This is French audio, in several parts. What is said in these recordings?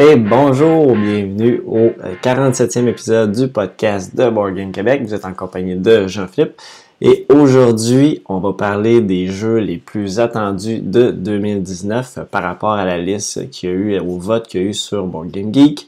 Bonjour, bienvenue au 47e épisode du podcast de Board Québec. Vous êtes en compagnie de Jean-Philippe. Et aujourd'hui, on va parler des jeux les plus attendus de 2019 par rapport à la liste qu'il y a eu, au vote qu'il y a eu sur Board Geek.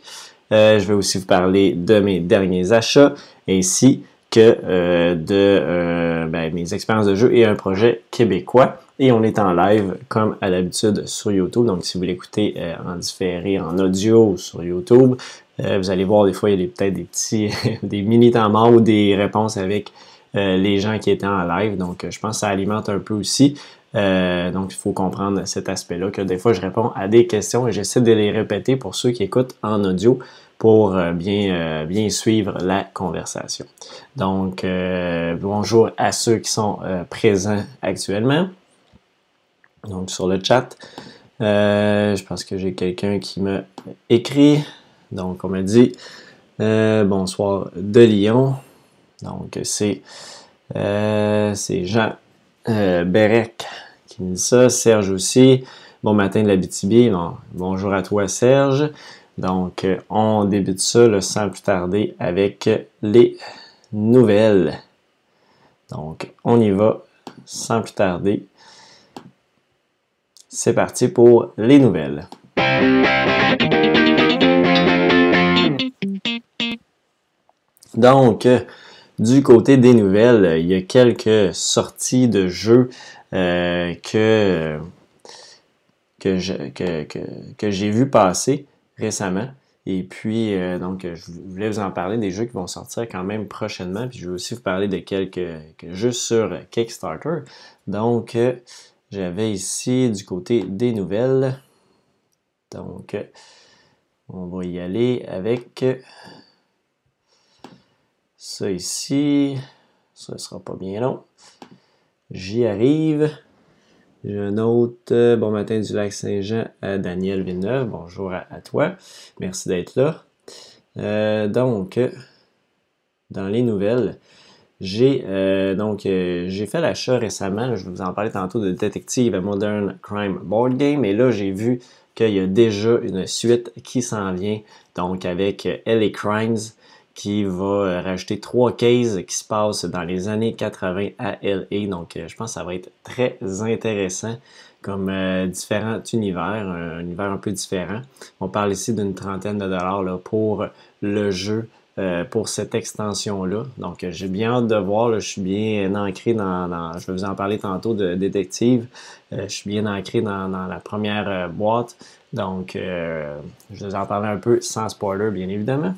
Euh, je vais aussi vous parler de mes derniers achats ainsi que euh, de euh, ben, mes expériences de jeu et un projet québécois. Et on est en live comme à l'habitude sur YouTube. Donc si vous l'écoutez en différé, en audio sur YouTube, vous allez voir des fois il y a peut-être des petits, des mini temps morts ou des réponses avec euh, les gens qui étaient en live. Donc, je pense que ça alimente un peu aussi. Euh, donc, il faut comprendre cet aspect-là, que des fois, je réponds à des questions et j'essaie de les répéter pour ceux qui écoutent en audio pour euh, bien, bien suivre la conversation. Donc, bonjour à ceux qui sont présents actuellement. Donc, sur le chat, je pense que j'ai quelqu'un qui m'a écrit. Donc, on m'a dit bonsoir de Lyon. Donc, c'est euh, Jean euh, Berek qui me dit ça. Serge aussi. Bon matin de la BTB. bonjour à toi, Serge. Donc, on débute ça sans plus tarder avec les nouvelles. Donc, on y va sans plus tarder. C'est parti pour les nouvelles. Donc, du côté des nouvelles, il y a quelques sorties de jeux euh, que, que, j'ai vu passer récemment. Et puis, euh, donc, je voulais vous en parler des jeux qui vont sortir quand même prochainement. Puis, je vais aussi vous parler de quelques, jeux sur Kickstarter. Donc, euh, j'avais ici du côté des nouvelles. Donc, on va y aller avec ça ici, ça ne sera pas bien long. J'y arrive. J'ai un autre euh, bon matin du lac Saint-Jean à Daniel Villeneuve. Bonjour à, toi. Merci d'être là. Euh, donc, dans les nouvelles, j'ai euh, donc j'ai fait l'achat récemment. je vous en parler tantôt de Detective Modern Crime Board Game. Et là, j'ai vu qu'il y a déjà une suite qui s'en vient. Donc, avec LA Crimes qui va euh, rajouter trois cases qui se passent dans les années 80 à LA. Donc, euh, je pense que ça va être très intéressant comme euh, différents univers, un, univers un peu différent. On parle ici d'une trentaine de dollars pour le jeu, pour cette extension-là. Donc, j'ai bien hâte de voir. je suis bien ancré dans, Je vais vous en parler tantôt de détective. je suis bien ancré dans, la première boîte. Donc, je vais vous en parler un peu sans spoiler, bien évidemment.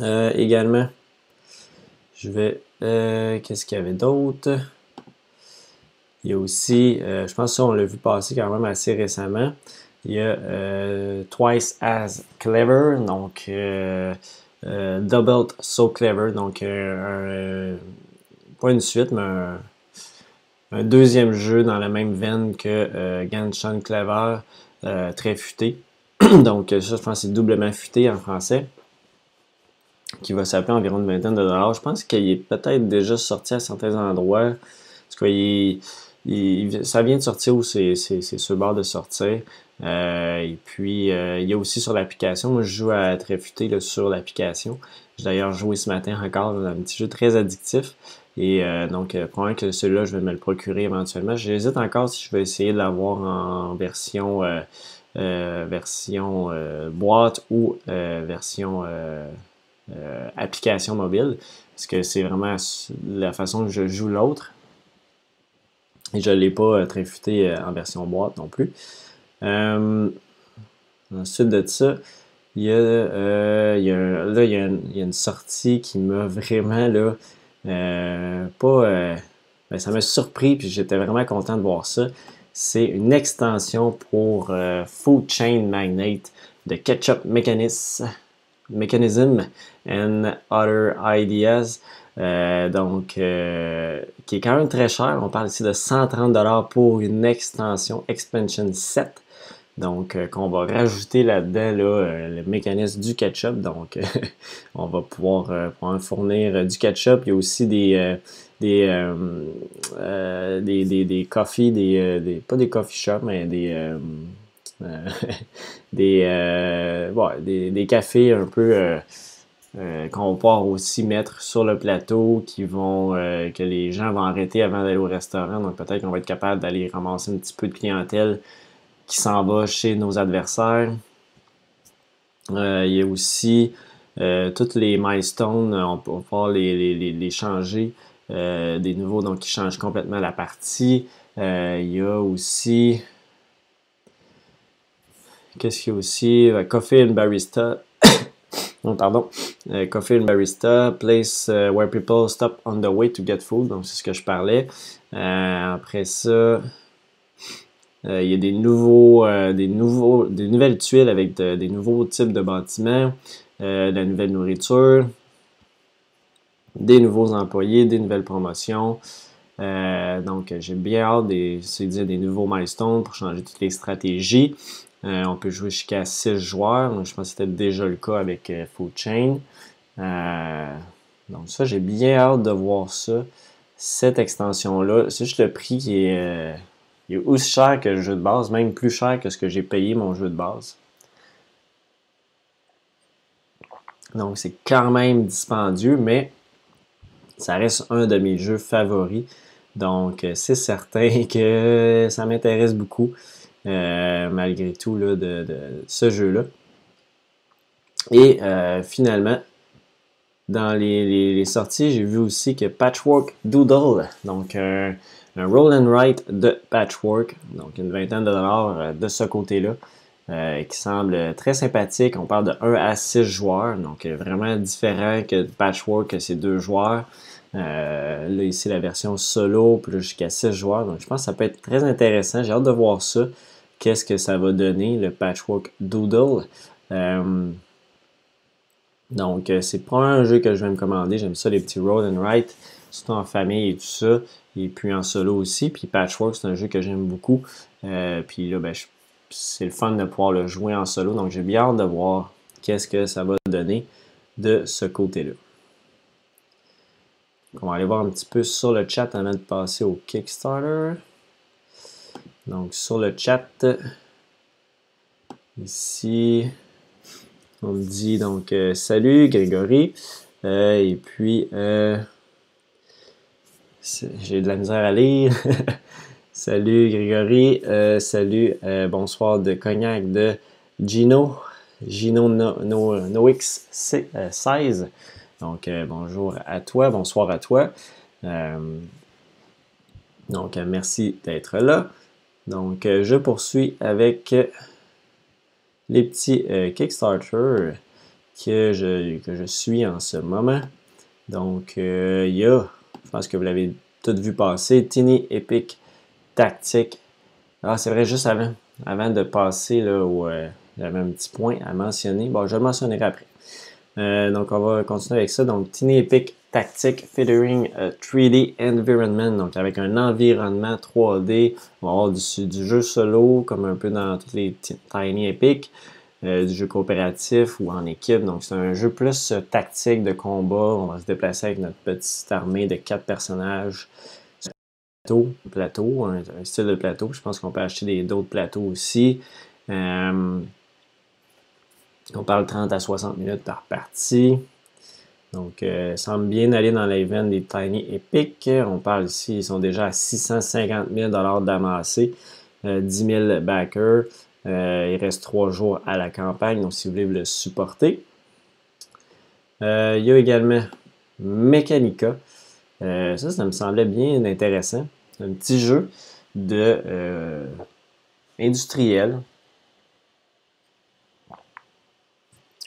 Euh, également, je vais. Euh, qu'est-ce qu'il y avait d'autre? Il y a aussi, euh, je pense que ça, on l'a vu passer quand même assez récemment. Il y a Twice as Clever, donc Doubled So Clever, donc pas une suite, mais un, deuxième jeu dans la même veine que Ganshan Clever, très futé. donc ça, je pense que c'est doublement futé en français qui va s'appeler environ une vingtaine de dollars. Je pense qu'il est peut-être déjà sorti à certains endroits. En tout ça vient de sortir ou c'est sur le bord de sortir. Euh, et puis, euh, il y a aussi sur l'application. Je joue à Tréfuté sur l'application. J'ai d'ailleurs joué ce matin encore dans un petit jeu très addictif. Et euh, donc, probablement que celui-là, je vais me le procurer éventuellement. J'hésite encore si je vais essayer de l'avoir en version, version boîte ou version euh, application mobile, parce que c'est vraiment la façon que je joue l'autre. Et je ne l'ai pas euh, très futé euh, en version boîte non plus. Ensuite de ça, il y a, a, là, il y a, une, sortie qui m'a vraiment là, pas. Ben, ça m'a surpris, puis j'étais vraiment content de voir ça. C'est une extension pour Food Chain Magnate de Ketchup Mechanism and Other Ideas. Euh, donc, euh, qui est quand même très cher. On parle ici de 130$ pour une extension Expansion 7. Donc, euh, qu'on va rajouter là-dedans le mécanisme du ketchup. Donc, on va pouvoir, fournir du ketchup. Il y a aussi des, des, des, des, des, coffee, des, pas des coffee shops, mais des des, des, des, cafés un peu qu'on va pouvoir aussi mettre sur le plateau, que les gens vont arrêter avant d'aller au restaurant. Donc peut-être qu'on va être capable d'aller ramasser un petit peu de clientèle qui s'en va chez nos adversaires. il y a aussi toutes les milestones, on peut pouvoir les, les, les changer euh, des nouveaux, donc qui changent complètement la partie. Euh, il y a aussi. Qu'est-ce qu'il y a aussi? Euh, Coffee and Barista. non, pardon. Coffee and Barista, place where people stop on the way to get food. Donc, c'est ce que je parlais. après ça. Il y a des nouveaux, des nouveaux, des nouvelles tuiles avec des nouveaux types de bâtiments, de la nouvelle nourriture, des nouveaux employés, des nouvelles promotions. Euh, donc, j'ai bien hâte de des nouveaux milestones pour changer toutes les stratégies. Euh, on peut jouer jusqu'à 6 joueurs. je pense que c'était déjà le cas avec euh, Food Chain. donc, ça, j'ai bien hâte de voir ça. Cette extension-là, c'est juste le prix qui est, aussi cher que le jeu de base, même plus cher que ce que j'ai payé mon jeu de base. Donc, c'est quand même dispendieux, mais ça reste un de mes jeux favoris. Donc, euh, c'est certain que ça m'intéresse beaucoup, euh, malgré tout, de, ce jeu-là. Et euh, finalement, dans les, sorties, j'ai vu aussi que Patchwork Doodle, donc roll and write de Patchwork, donc une vingtaine de dollars de ce côté-là, qui semble très sympathique. On parle de 1 à 6 joueurs, donc vraiment différent que Patchwork, que c'est deux joueurs. Euh, là, ici, la version solo, plus jusqu'à 6 joueurs. Donc, je pense que ça peut être très intéressant. J'ai hâte de voir ça. Qu'est-ce que ça va donner, le Patchwork Doodle? Euh, donc, euh, c'est pas un jeu que je vais me commander. J'aime ça, les petits roll and write, surtout en famille et tout ça. Et puis en solo aussi. Puis Patchwork, c'est un jeu que j'aime beaucoup. puis là, ben, c'est le fun de pouvoir le jouer en solo. Donc, j'ai bien hâte de voir qu'est-ce que ça va donner de ce côté-là. On va aller voir un petit peu sur le chat avant de passer au Kickstarter. Donc, sur le chat, ici, on me dit donc euh, salut Grégory. Euh, et puis, euh, j'ai de la misère à lire. salut Grégory. salut, bonsoir de cognac de Gino. Gino NoX 16. Donc, euh, bonjour à toi, bonsoir à toi. Euh, donc, euh, merci d'être là. Donc, je poursuis avec les petits Kickstarter que je, que je suis en ce moment. Donc, il y a, je pense que vous l'avez tout vu passer, Tiny Epic Tactique. Ah, c'est vrai, juste avant, avant de passer là, où j'avais un petit point à mentionner. Bon, je le mentionnerai après. Euh, donc, on va continuer avec ça. Donc, Tiny Epic Tactic Featuring 3D Environment. Donc, avec un environnement 3D. On va avoir du, jeu solo, comme un peu dans tous les Tiny Epic. Euh, du jeu coopératif ou en équipe. Donc, c'est un jeu plus euh, tactique de combat. On va se déplacer avec notre petite armée de quatre personnages. Plateau, plateau un, style de plateau. Je pense qu'on peut acheter d'autres plateaux aussi. On parle 30 à 60 minutes par partie. Donc, euh, semble bien aller dans l'event des Tiny Epic. On parle ici, ils sont déjà à 650 000 d'amassés, 10 000 backers. Euh, il reste 3 jours à la campagne, donc si vous voulez le supporter. Euh, il y a également Mechanica. ça, ça me semblait bien intéressant. Un petit jeu de industriel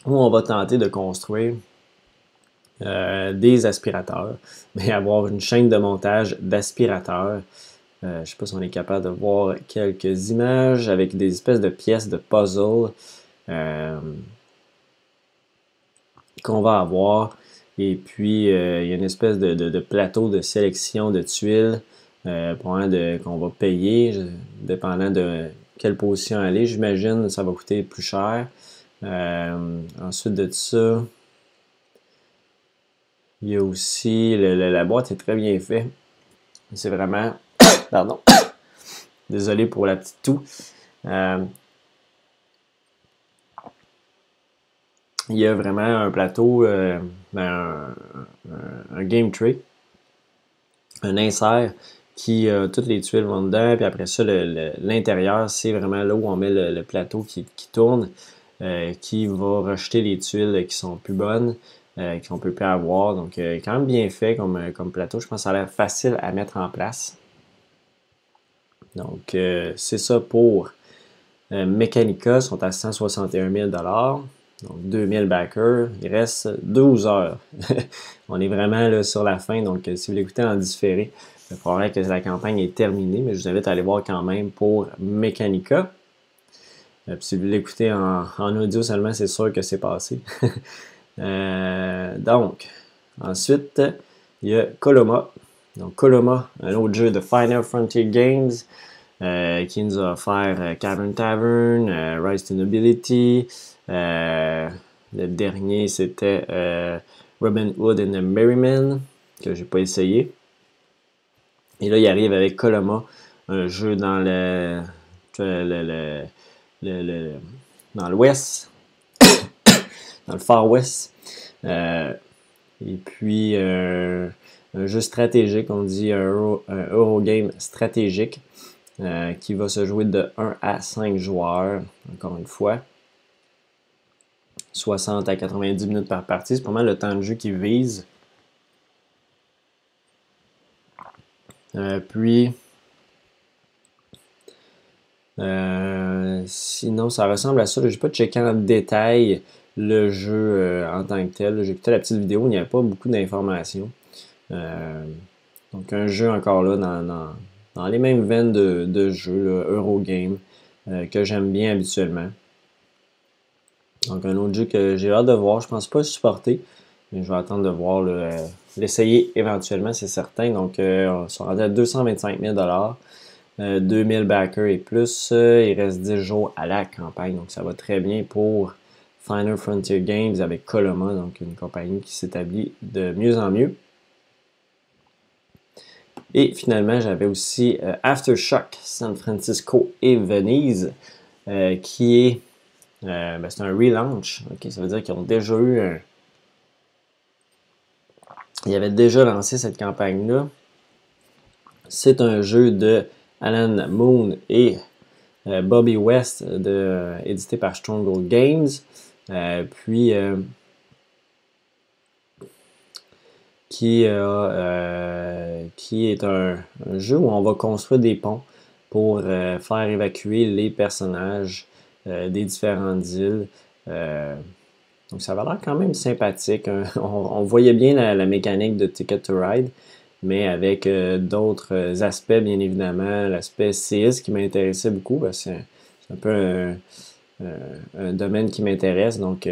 où on va tenter de construire euh, des aspirateurs, mais avoir une chaîne de montage d'aspirateurs. Euh, je ne sais pas si on est capable de voir quelques images avec des espèces de pièces de puzzle euh, qu'on va avoir. Et puis, il y a une espèce de, plateau de sélection de tuiles qu'on va payer, dépendant de quelle position aller. J'imagine que ça va coûter plus cher. Euh, ensuite de ça, il y a aussi la boîte est très bien faite. C'est vraiment. Pardon. Désolé pour la petite toux. Euh, il y a vraiment un plateau, euh, ben, un, game tree, un insert qui euh, toutes les tuiles vont dedans, puis après ça, l'intérieur, c'est vraiment là où on met le, plateau qui, tourne, qui va rejeter les tuiles qui sont plus bonnes, qu'on qu'on peut plus avoir. Donc, quand même bien fait comme, comme plateau. Je pense que ça a l'air facile à mettre en place. Donc, euh, c'est ça pour euh, Mechanica, sont à 161 000 Donc, 2000 backers. Il reste 12 heures. On est vraiment là, sur la fin. Donc, euh, si vous l'écoutez en différé, il faudrait que la campagne est terminée. Mais je vous invite à aller voir quand même pour Mechanica. si vous l'écoutez en, audio seulement, c'est sûr que c'est passé. donc, ensuite, il y a Coloma. Donc, Coloma, un autre jeu de Final Frontier Games euh, qui nous a offert euh, Cavern Tavern, euh, Rise to Nobility. le dernier, c'était Robin Hood and the Merryman, que j'ai pas essayé. Et là, il arrive avec Coloma, un jeu dans le, le, dans l'ouest, dans le far west. et puis, un jeu stratégique, on dit un, Euro, un Eurogame stratégique euh, qui va se jouer de 1 à 5 joueurs, encore une fois. 60 à 90 minutes par partie, c'est pas mal le temps de jeu qui vise. Euh, puis, euh, sinon, ça ressemble à ça. Je n'ai pas checké en détail le jeu en tant que tel. J'ai écouté la petite vidéo, il n'y avait pas beaucoup d'informations. Donc, un jeu encore là dans, dans les mêmes veines de, jeux, Eurogame, euh, que j'aime bien habituellement. Donc un autre jeu que j'ai hâte de voir, je pense pas supporter, mais je vais attendre de voir euh, l'essayer éventuellement, c'est certain. Donc euh, on sera à 225 000 2000 backers et plus. il reste 10 jours à la campagne, donc ça va très bien pour Final Frontier Games avec Coloma, donc une compagnie qui s'établit de mieux en mieux. Et finalement, j'avais aussi euh, Aftershock San Francisco et Venise, euh, qui est, euh, ben, un relaunch. ça veut dire qu'ils ont déjà eu un... Ils avaient déjà lancé cette campagne-là. C'est un jeu de Alan Moon et Bobby West, édité par Stronghold Games. puis qui, euh, qui est un, jeu où on va construire des ponts pour euh, faire évacuer les personnages euh, des différentes îles. donc ça va l'air quand même sympathique. Hein. On, voyait bien la, mécanique de Ticket to Ride, mais avec d'autres aspects, bien évidemment. L'aspect CS qui m'intéressait beaucoup, c'est un peu un, un domaine qui m'intéresse. Donc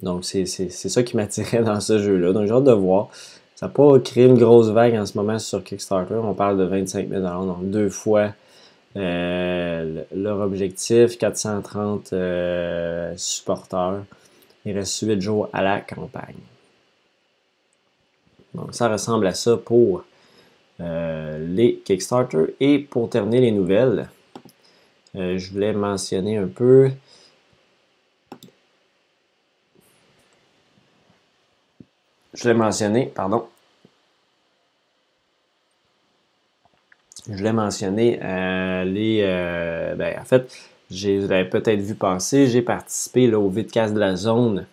donc, c'est ça qui m'attirait dans ce jeu-là. Donc, j'ai hâte de voir. Ça n'a pas créé une grosse vague en ce moment sur Kickstarter. On parle de 25 000 donc deux fois euh, leur objectif, 430 euh, supporters. Il reste 8 jours à la campagne. Donc, ça ressemble à ça pour euh, les Kickstarter. Et pour terminer les nouvelles, je voulais mentionner un peu je l'ai mentionné, pardon. Je l'ai mentionné, euh, les, euh, ben, en fait, vous l'avez peut-être vu passer, j'ai participé là, au Vidcast de la zone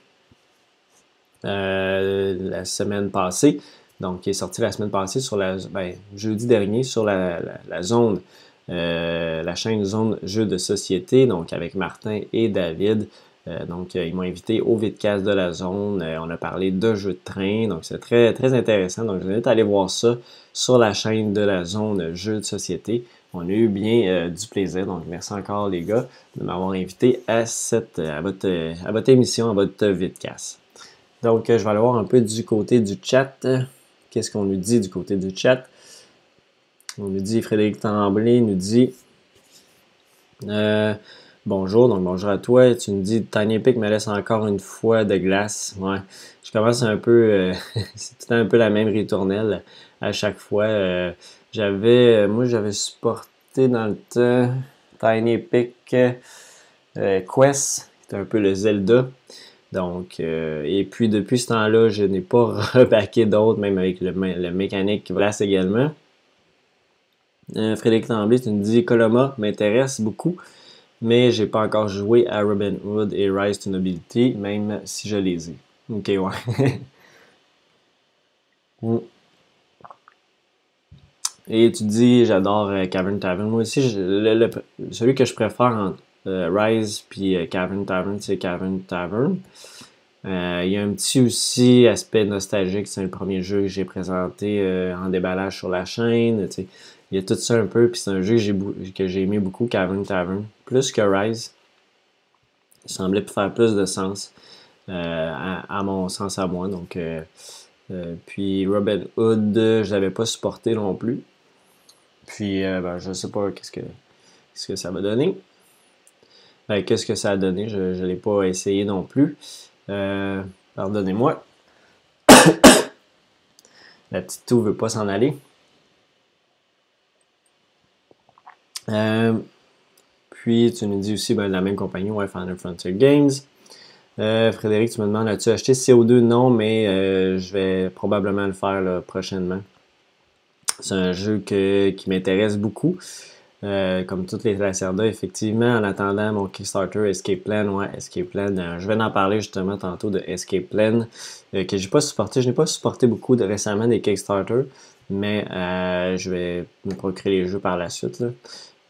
euh, la semaine passée, donc qui est sorti la semaine passée sur la, ben, jeudi dernier sur la, la zone, la chaîne Zone Jeux de société, donc avec Martin et David. Euh, donc, euh, ils m'ont invité au vidcast de la zone. Euh, on a parlé de jeux de train. Donc, c'est très, très intéressant. Donc, je vous invite à aller voir ça sur la chaîne de la zone Jeux de société. On a eu bien du plaisir. Donc, merci encore, les gars, de m'avoir invité à, cette, à, votre, à votre émission, à votre vidcast. Donc, je vais aller voir un peu du côté du chat. Qu'est-ce qu'on nous dit du côté du chat? On nous dit, Frédéric Tremblay nous dit... Bonjour, donc bonjour à toi. Tu me dis Tiny Epic me laisse encore une fois de glace. Ouais. Je commence un peu. Euh, C'était un peu la même ritournelle à chaque fois. Euh, j'avais. Euh, moi j'avais supporté dans le temps Tiny Epic Quest C'était un peu le Zelda. Donc, et puis depuis ce temps-là, je n'ai pas rebaqué d'autres, même avec le, le mécanique Vlas également. Frédéric Tremblay, tu me dis Coloma m'intéresse beaucoup mais j'ai pas encore joué à Robin Hood et Rise to Nobility, même si je les ai. Ok, ouais. Mm. Et tu dis, j'adore euh, Cavern Tavern. Moi aussi, celui que je préfère entre euh, Rise puis euh, Cavern Tavern, c'est Cavern Tavern. Il y a un petit aussi aspect nostalgique. C'est le premier jeu que j'ai présenté en déballage sur la chaîne. Il y a tout ça un peu, puis c'est un jeu que j'ai aimé beaucoup, Cavern Tavern, plus que Rise. Il semblait faire plus de sens, euh, à, mon sens à moi. Donc, euh, euh, puis Robin Hood, je l'avais pas supporté non plus. Puis, ben, je sais pas qu'est-ce que, ce que ça va donner. Ben, qu'est-ce que ça a donné? Je ne l'ai pas essayé non plus. Pardonnez-moi. La petite toux veut pas s'en aller. Euh, puis tu nous dis aussi ben, la même compagnie, ouais, Final Frontier Games. Euh, Frédéric, tu me demandes as-tu acheté CO2 Non, mais euh, je vais probablement le faire prochainement. C'est un jeu qui m'intéresse beaucoup. comme toutes les Lacerda, effectivement, en attendant mon Kickstarter Escape Plan, ouais, Escape Plan, je vais en parler justement tantôt de Escape Plan, que j'ai pas supporté. Je n'ai pas supporté beaucoup de, récemment des Kickstarter, mais je vais me procurer les jeux par la suite.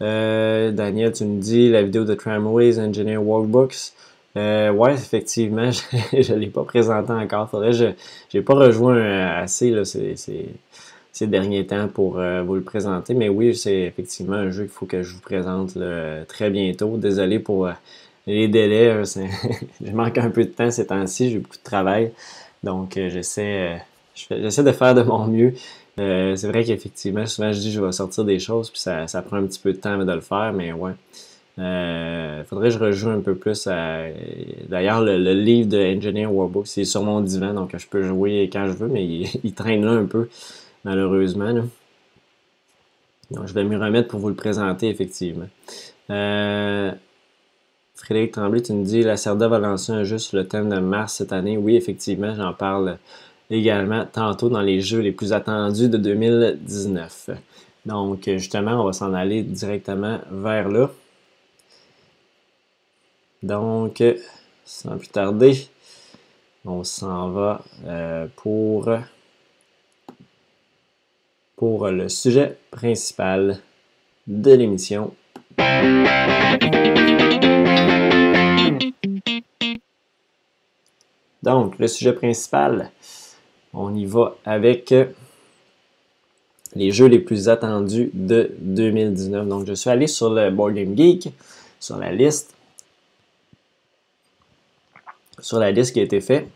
Euh, Daniel, tu me dis la vidéo de Tramways Engineer Workbooks. Euh, ouais, effectivement, je ne l'ai pas présenté encore. Faudrait, je n'ai pas rejoint euh, assez là, ces, ces, derniers temps pour euh, vous le présenter. Mais oui, c'est effectivement un jeu qu'il faut que je vous présente très bientôt. Désolé pour les délais. Hein, je manque un peu de temps ces temps-ci. J'ai beaucoup de travail. Donc, j'essaie, j'essaie de faire de mon mieux. Euh, c'est vrai qu'effectivement, souvent je dis je vais sortir des choses, puis ça, prend un petit peu de temps de le faire, mais ouais. Euh, faudrait que je rejoue un peu plus. D'ailleurs, le, livre de Engineer Warbook, c'est sur mon divan, donc je peux jouer quand je veux, mais il, traîne là un peu, malheureusement. Donc, je vais m'y remettre pour vous le présenter, effectivement. Euh, Frédéric Tremblay, tu me dis la Cerda va lancer un jeu sur le thème de Mars cette année. Oui, effectivement, j'en parle également tantôt dans les jeux les plus attendus de 2019. Donc, justement, on va s'en aller directement vers là. Donc, sans plus tarder, on s'en va euh, pour, pour le sujet principal de l'émission. Donc, le sujet principal, on y va avec les jeux les plus attendus de 2019. Donc, je suis allé sur le Board Game Geek, sur la liste, sur la liste qui a été faite.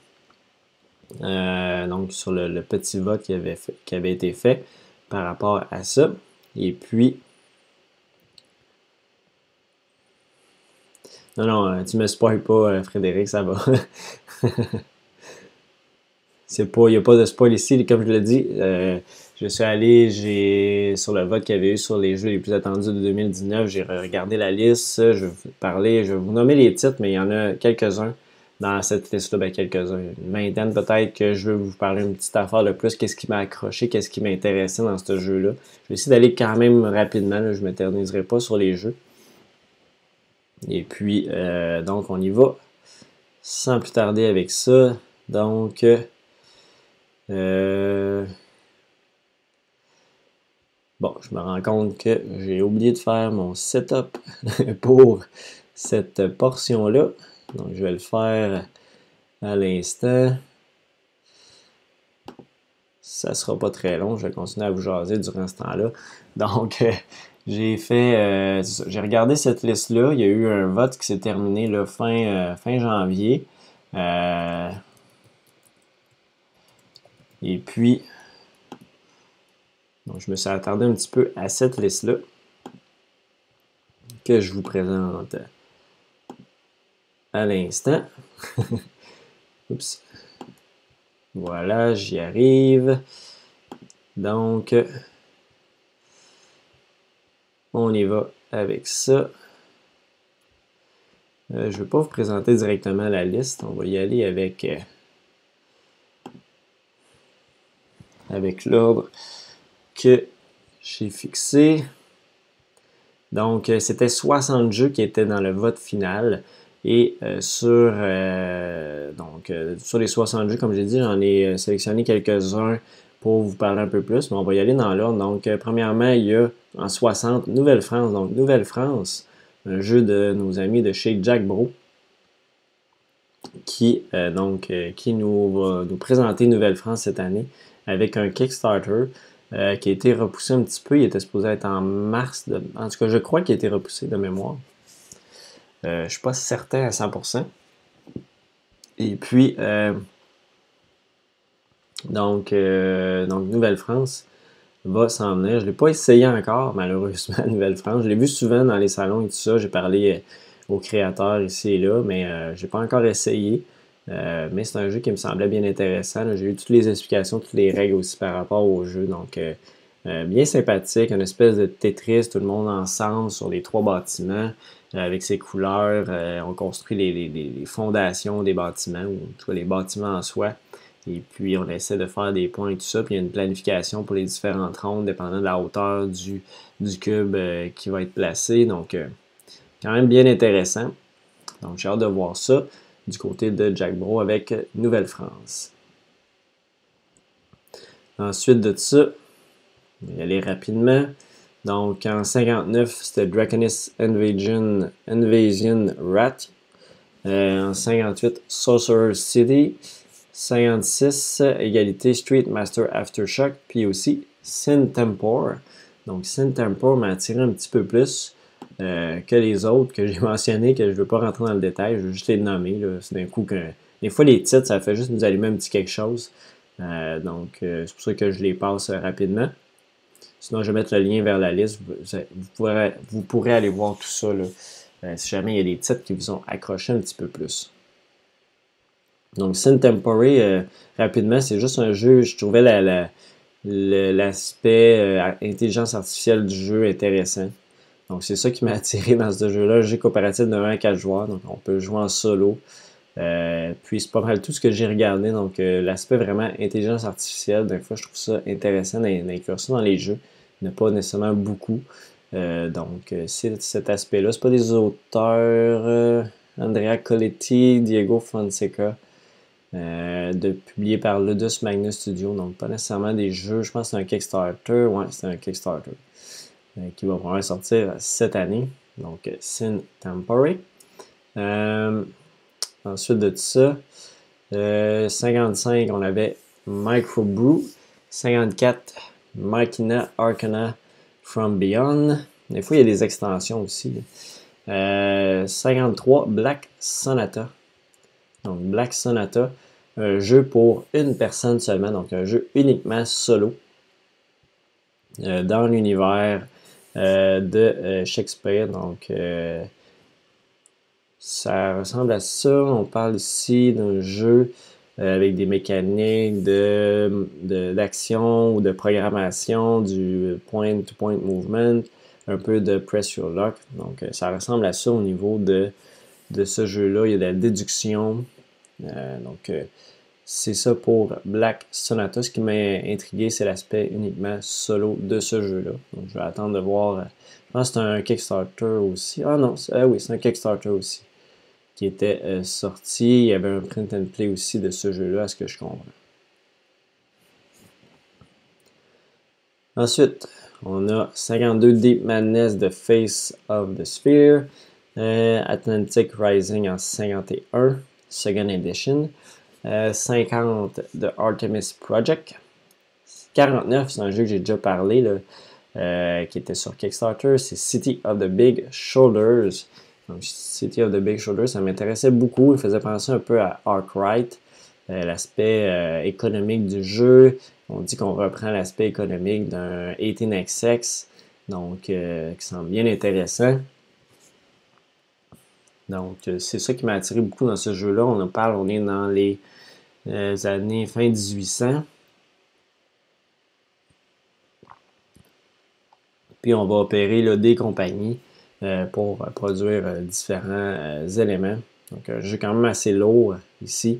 Euh, donc, sur le, petit vote qui avait, été fait par rapport à ça. Et puis, non, non, tu me spoil pas, euh, Frédéric, ça va. C'est pas, il n'y a pas de spoil ici. Comme je l'ai dit, euh, je suis allé, j'ai sur le vote qu'il y avait eu sur les jeux les plus attendus de 2019, j'ai regardé la liste, je vais vous parler, je vais vous nommer les titres, mais il y en a quelques-uns dans cette liste-là, ben quelques-uns, une vingtaine peut-être que je vais vous parler une petite affaire de plus, qu'est-ce qui m'a accroché, qu'est-ce qui m'intéressait dans ce jeu-là. Je vais essayer d'aller quand même rapidement, je ne m'éterniserai pas sur les jeux. Et puis, euh, donc, on y va sans plus tarder avec ça. Donc, euh, bon, je me rends compte que j'ai oublié de faire mon setup pour cette portion-là. Donc, je vais le faire à l'instant. Ça sera pas très long. Je vais continuer à vous jaser durant ce temps-là. Donc, j'ai fait, euh, j'ai regardé cette liste-là. Il y a eu un vote qui s'est terminé le fin, euh, fin janvier. Et puis, donc je me suis attardé un petit peu à cette liste-là que je vous présente à l'instant. Oups. Voilà, j'y arrive. Donc, on y va avec ça. je ne vais pas vous présenter directement la liste. On va y aller avec, avec l'ordre que j'ai fixé. Donc, c'était 60 jeux qui étaient dans le vote final. Et euh, sur, euh, donc, euh, sur les 60 jeux, comme j'ai dit, j'en ai sélectionné quelques-uns pour vous parler un peu plus, mais on va y aller dans l'ordre. Donc, premièrement, il y a en 60 Nouvelle-France. Donc, Nouvelle-France, un jeu de nos amis de chez Jack Bro, qui, donc, qui nous va nous présenter Nouvelle-France cette année avec un Kickstarter. qui a été repoussé un petit peu. Il était supposé être en mars. en tout cas, je crois qu'il a été repoussé de mémoire. Euh, je ne suis pas certain à 100%. Et puis, euh, donc, euh, donc Nouvelle-France va s'en venir. Je ne l'ai pas essayé encore, malheureusement, Nouvelle-France. Je l'ai vu souvent dans les salons et tout ça. J'ai parlé aux créateurs ici et là, mais je n'ai pas encore essayé. Mais c'est un jeu qui me semblait bien intéressant. J'ai eu toutes les explications, toutes les règles aussi par rapport au jeu. Donc, bien sympathique, une espèce de Tetris, tout le monde ensemble sur les trois bâtiments. Euh, avec ses couleurs. Euh, on construit les, fondations des bâtiments, ou en tout cas les bâtiments en soi. Et puis on essaie de faire des points et tout ça. Puis il y a une planification pour les différentes rondes, dépendant de la hauteur du, du cube euh, qui va être placé. Donc quand même bien intéressant. Donc j'ai hâte de voir ça du côté de Jack Bro avec Nouvelle-France. Ensuite de ça, on va y aller rapidement. Donc en 59, c'était Draconis Invasion, Invasion Rat. Euh, en 58, Sorcerer City. 56, égalité Street Master Aftershock. Puis aussi Sin Tempor. Donc Sin Tempor m'a attiré un petit peu plus euh, que les autres que j'ai mentionnés, que je ne veux pas rentrer dans le détail, je veux juste les nommer. C'est d'un coup que. Des fois, les titres, ça fait juste nous allumer un petit quelque chose. Euh, donc, c'est pour ça que je les passe rapidement. Sinon, je vais mettre le lien vers la liste. Vous, pourrez, aller voir tout ça euh, si jamais il y a des titres qui vous ont accroché un petit peu plus. Donc, Sin Temporary, euh, rapidement, c'est juste un jeu. Je trouvais l'aspect euh, intelligence artificielle du jeu intéressant. Donc, c'est ça qui m'a attiré dans ce jeu-là. Jeu coopératif de 1 à 4 joueurs. Donc, on peut jouer en solo. puis c'est pas mal tout ce que j'ai regardé. Donc l'aspect vraiment intelligence artificielle, des fois je trouve ça intéressant d'inclure ça dans les jeux n'a pas nécessairement beaucoup. Euh, donc, euh, c'est cet aspect-là. Ce pas des auteurs euh, Andrea Coletti, Diego Fonseca, de publié par Ludus Magnus Studio. Donc, pas nécessairement des jeux. Je pense que c'est un Kickstarter. Ouais, c'est un Kickstarter qui va probablement sortir cette année. Donc, Sin Temporary. ensuite de ça, 55, on avait Microbrew. 54, Machina Arcana from Beyond. Des fois, il y a des extensions aussi. 53, euh, Black Sonata. Donc, Black Sonata, un jeu pour une personne seulement, donc un jeu uniquement solo euh, dans l'univers euh, de Shakespeare. Donc, ça ressemble à ça. On parle ici d'un jeu euh, avec des mécaniques de, d'action ou de programmation, du point-to-point movement, un peu de press your luck. Donc, euh, ça ressemble à ça au niveau de, de ce jeu-là. Il y a de la déduction. Euh, donc, c'est ça pour Black Sonata. Ce qui m'a intrigué, c'est l'aspect uniquement solo de ce jeu-là. Donc, je vais attendre de voir. Je pense que c'est un Kickstarter aussi. Ah non, oui, c'est un Kickstarter aussi qui était euh, sorti. Il y avait un print and play aussi de ce jeu-là, à ce que je comprends. Ensuite, on a 52 Deep Madness de Face of the Sphere, euh, Atlantic Rising en 51, Second Edition, 50 euh, de Artemis Project, 49, c'est un jeu que j'ai déjà parlé, qui était sur Kickstarter, c'est City of the Big Shoulders. Donc, City of the Big Shoulder, ça m'intéressait beaucoup. Il faisait penser un peu à Arkwright, euh, l'aspect euh, économique du jeu. On dit qu'on reprend l'aspect économique d'un 18XX, donc euh, qui semble bien intéressant. Donc, c'est ça qui m'a attiré beaucoup dans ce jeu-là. On en parle, on est dans les années fin 1800. Puis on va opérer là, des compagnies pour produire différents éléments. Donc, jeu quand même assez lourd ici.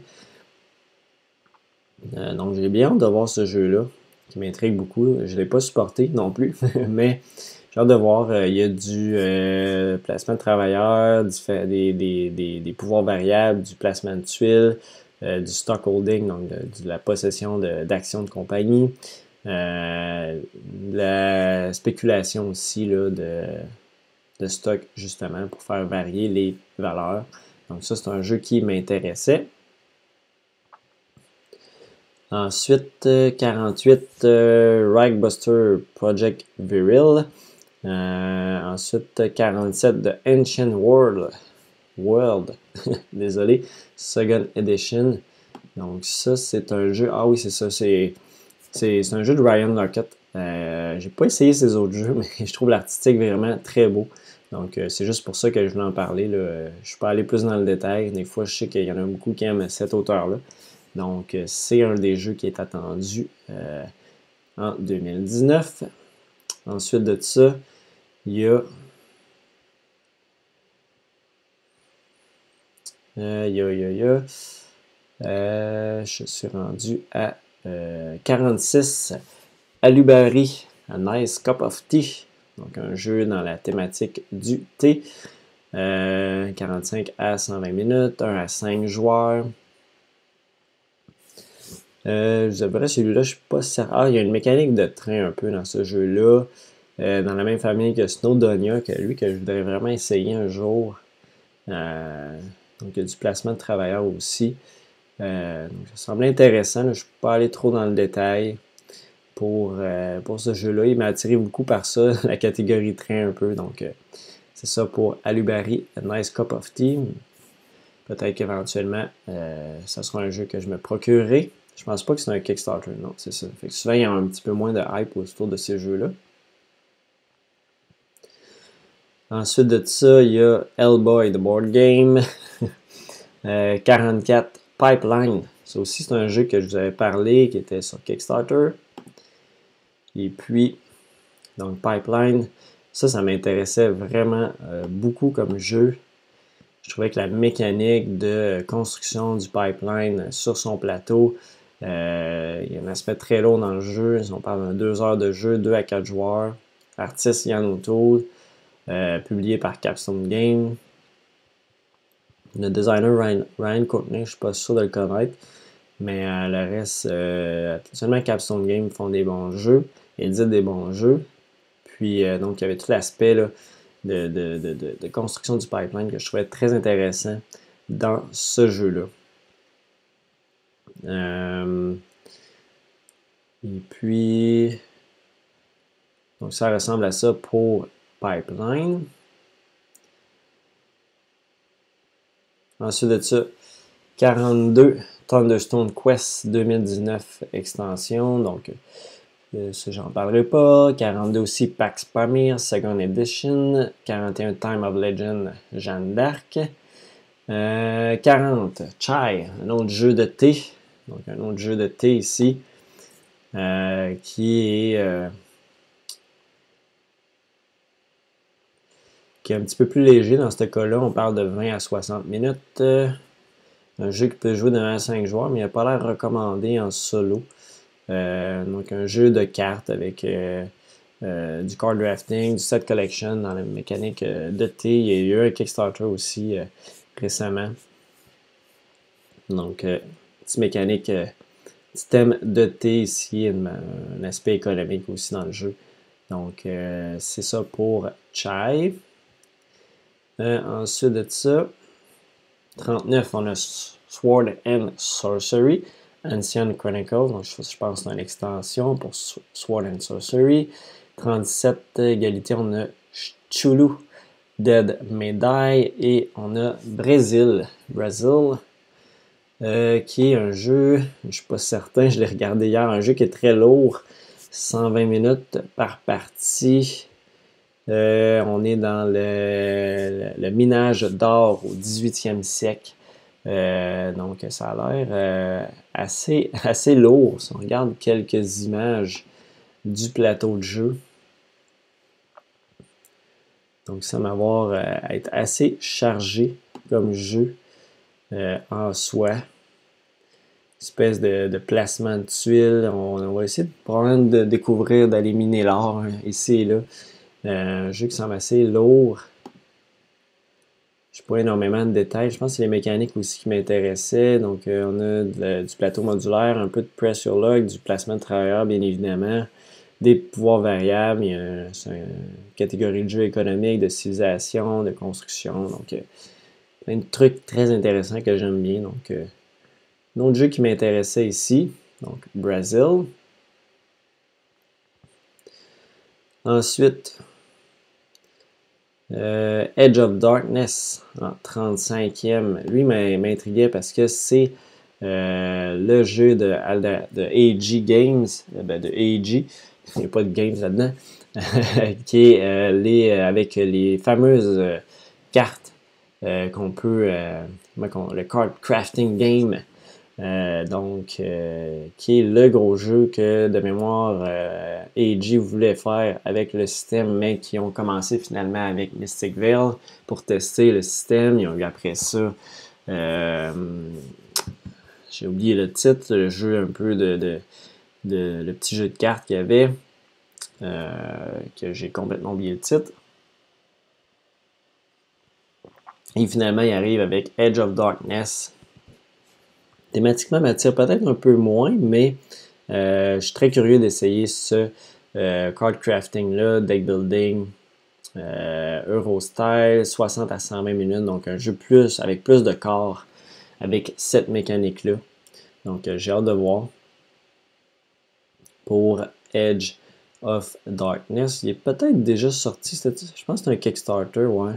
donc, j'ai bien hâte de voir ce jeu-là, qui m'intrigue beaucoup. Je ne l'ai pas supporté non plus, mais j'ai hâte de voir. il y a du placement de travailleurs, des, des, pouvoirs variables, du placement de tuiles, du stock holding, donc de, la possession d'actions de, compagnie, la spéculation aussi là, de, de stock justement pour faire varier les valeurs. Donc ça, c'est un jeu qui m'intéressait. Ensuite, 48, euh, Buster Project Viril. Euh, ensuite, 47, The Ancient World. World. Désolé. Second Edition. Donc ça, c'est un jeu... Ah oui, c'est ça. C'est, un jeu de Ryan Larkett. Euh, j'ai pas essayé ces autres jeux, mais je trouve l'artistique vraiment très beau. Donc, euh, c'est juste pour ça que je voulais en parler. Là. Je peux aller plus dans le détail. Des fois, je sais qu'il y en a beaucoup qui aiment cet auteur-là. Donc, euh, c'est un des jeux qui est attendu en 2019. Ensuite de ça, il y a. il y a, il y a, il y a. je suis rendu à 46. Alubari, A Nice Cup of Tea. Donc, un jeu dans la thématique du thé. 45 euh, à 120 minutes, 1 à 5 joueurs. Euh, je vous celui-là, je suis pas certain. Ah, il y a une mécanique de train un peu dans ce jeu-là. Euh, dans la même famille que Snowdonia, que lui, que je voudrais vraiment essayer un jour. Euh, donc, il y a du placement de travailleurs aussi. donc, ça semble intéressant. je ne suis pas allé trop dans le détail pour, euh, pour ce jeu-là. Il m'a attiré beaucoup par ça, la catégorie train un peu. Donc, euh, c'est ça pour Alubari, A Nice Cup of Tea. Peut-être qu'éventuellement, euh, ça sera un jeu que je me procurerai. Je pense pas que c'est un Kickstarter, non, c'est ça. Fait que souvent, il y a un petit peu moins de hype autour de ces jeux-là. Ensuite de ça, il y a Hellboy, The Board Game. 44, Pipeline. Ça aussi, c'est un jeu que je vous avais parlé, qui était sur Kickstarter. Et puis, donc Pipeline, ça, ça m'intéressait vraiment euh, beaucoup comme jeu. Je trouvais que la mécanique de construction du pipeline sur son plateau, euh, il y a un aspect très lourd dans le jeu. On parle de deux heures de jeu, deux à quatre joueurs. Artiste Yann O'Toole, euh, publié par Capstone Game. Le designer Ryan, Ryan Courtney, je ne suis pas sûr de le connaître. Mais le reste, seulement Capstone Game font des bons jeux il dit des bons jeux. Puis, euh, donc, il y avait tout l'aspect de, de, construction du pipeline que je trouvais très intéressant dans ce jeu-là. Euh, et puis, donc ça ressemble à ça pour Pipeline. Ensuite de ça, 42 Thunderstone Quest 2019 extension. Donc, ça, j'en parlerai pas. 42 aussi Pax Pamir, Second Edition. 41 Time of Legend, Jeanne d'Arc. 40 euh, Chai, un autre jeu de thé. Donc, un autre jeu de thé ici. Euh, qui est. qui est un petit peu plus léger dans ce cas-là. On parle de 20 à 60 minutes. un jeu qui peut jouer de 1 à 5 joueurs, mais il n'a pas l'air recommandé en solo. Euh, donc un jeu de cartes avec euh, euh, du card drafting, du set collection dans la mécanique de thé. Il y a eu un Kickstarter aussi récemment. Donc, petite mécanique, petit thème de thé ici, un, aspect économique aussi dans le jeu. Donc, c'est ça pour Chai. ensuite de ça, 39, on a Sword and Sorcery. Ancient Chronicles, donc je, pense que c'est une extension pour Sword and Sorcery. 37 égalité, on a Chulu, Dead Die et on a Brésil, Brazil, euh, qui est un jeu, je ne suis pas certain, je l'ai regardé hier, un jeu qui est très lourd, 120 minutes par partie. Euh, on est dans le, minage d'or au 18e siècle. Euh, donc, ça a l'air euh, assez, assez lourd. Si on regarde quelques images du plateau de jeu. Donc, ça m'avoir euh, être assez chargé comme jeu en soi. Espèce de, placement de tuiles. On, va essayer de, de découvrir, d'éliminer l'or hein, ici et là. Un jeu qui semble assez lourd. Je n'ai pas énormément de détails. Je pense que c'est les mécaniques aussi qui m'intéressaient. Donc, on a du plateau modulaire, un peu de pressure log, du placement de travailleurs, bien évidemment des pouvoirs variables. Il y a une, catégorie de jeu économique, de civilisation, de construction. Donc, euh, plein de trucs très intéressants que j'aime bien. Donc, euh, un autre jeu qui m'intéressait ici, donc Brazil. Ensuite, euh, Edge of Darkness en 35e. Lui m'intriguait parce que c'est le jeu de, de AG Games, ben, de AG, il n'y a pas de games là-dedans, qui est euh, les, euh, avec les fameuses euh, cartes qu'on peut, le card crafting game. Donc, qui est le gros jeu que de mémoire AG voulait faire avec le système, mais qui ont commencé finalement avec Mystic Veil pour tester le système. Ils ont eu après ça, j'ai oublié le titre, le jeu un peu de de, le petit jeu de cartes qu'il y avait, euh, que j'ai complètement oublié le titre. Et finalement, il arrive avec Edge of Darkness. Thématiquement, m'attire peut-être un peu moins, mais euh, je suis très curieux d'essayer ce euh, card crafting-là, deck building, Eurostyle, 60 à 120 minutes, donc un jeu plus avec plus de corps, avec cette mécanique-là. Donc j'ai hâte de voir pour Edge of Darkness. Il est peut-être déjà sorti. Je pense que c'est un Kickstarter, ouais.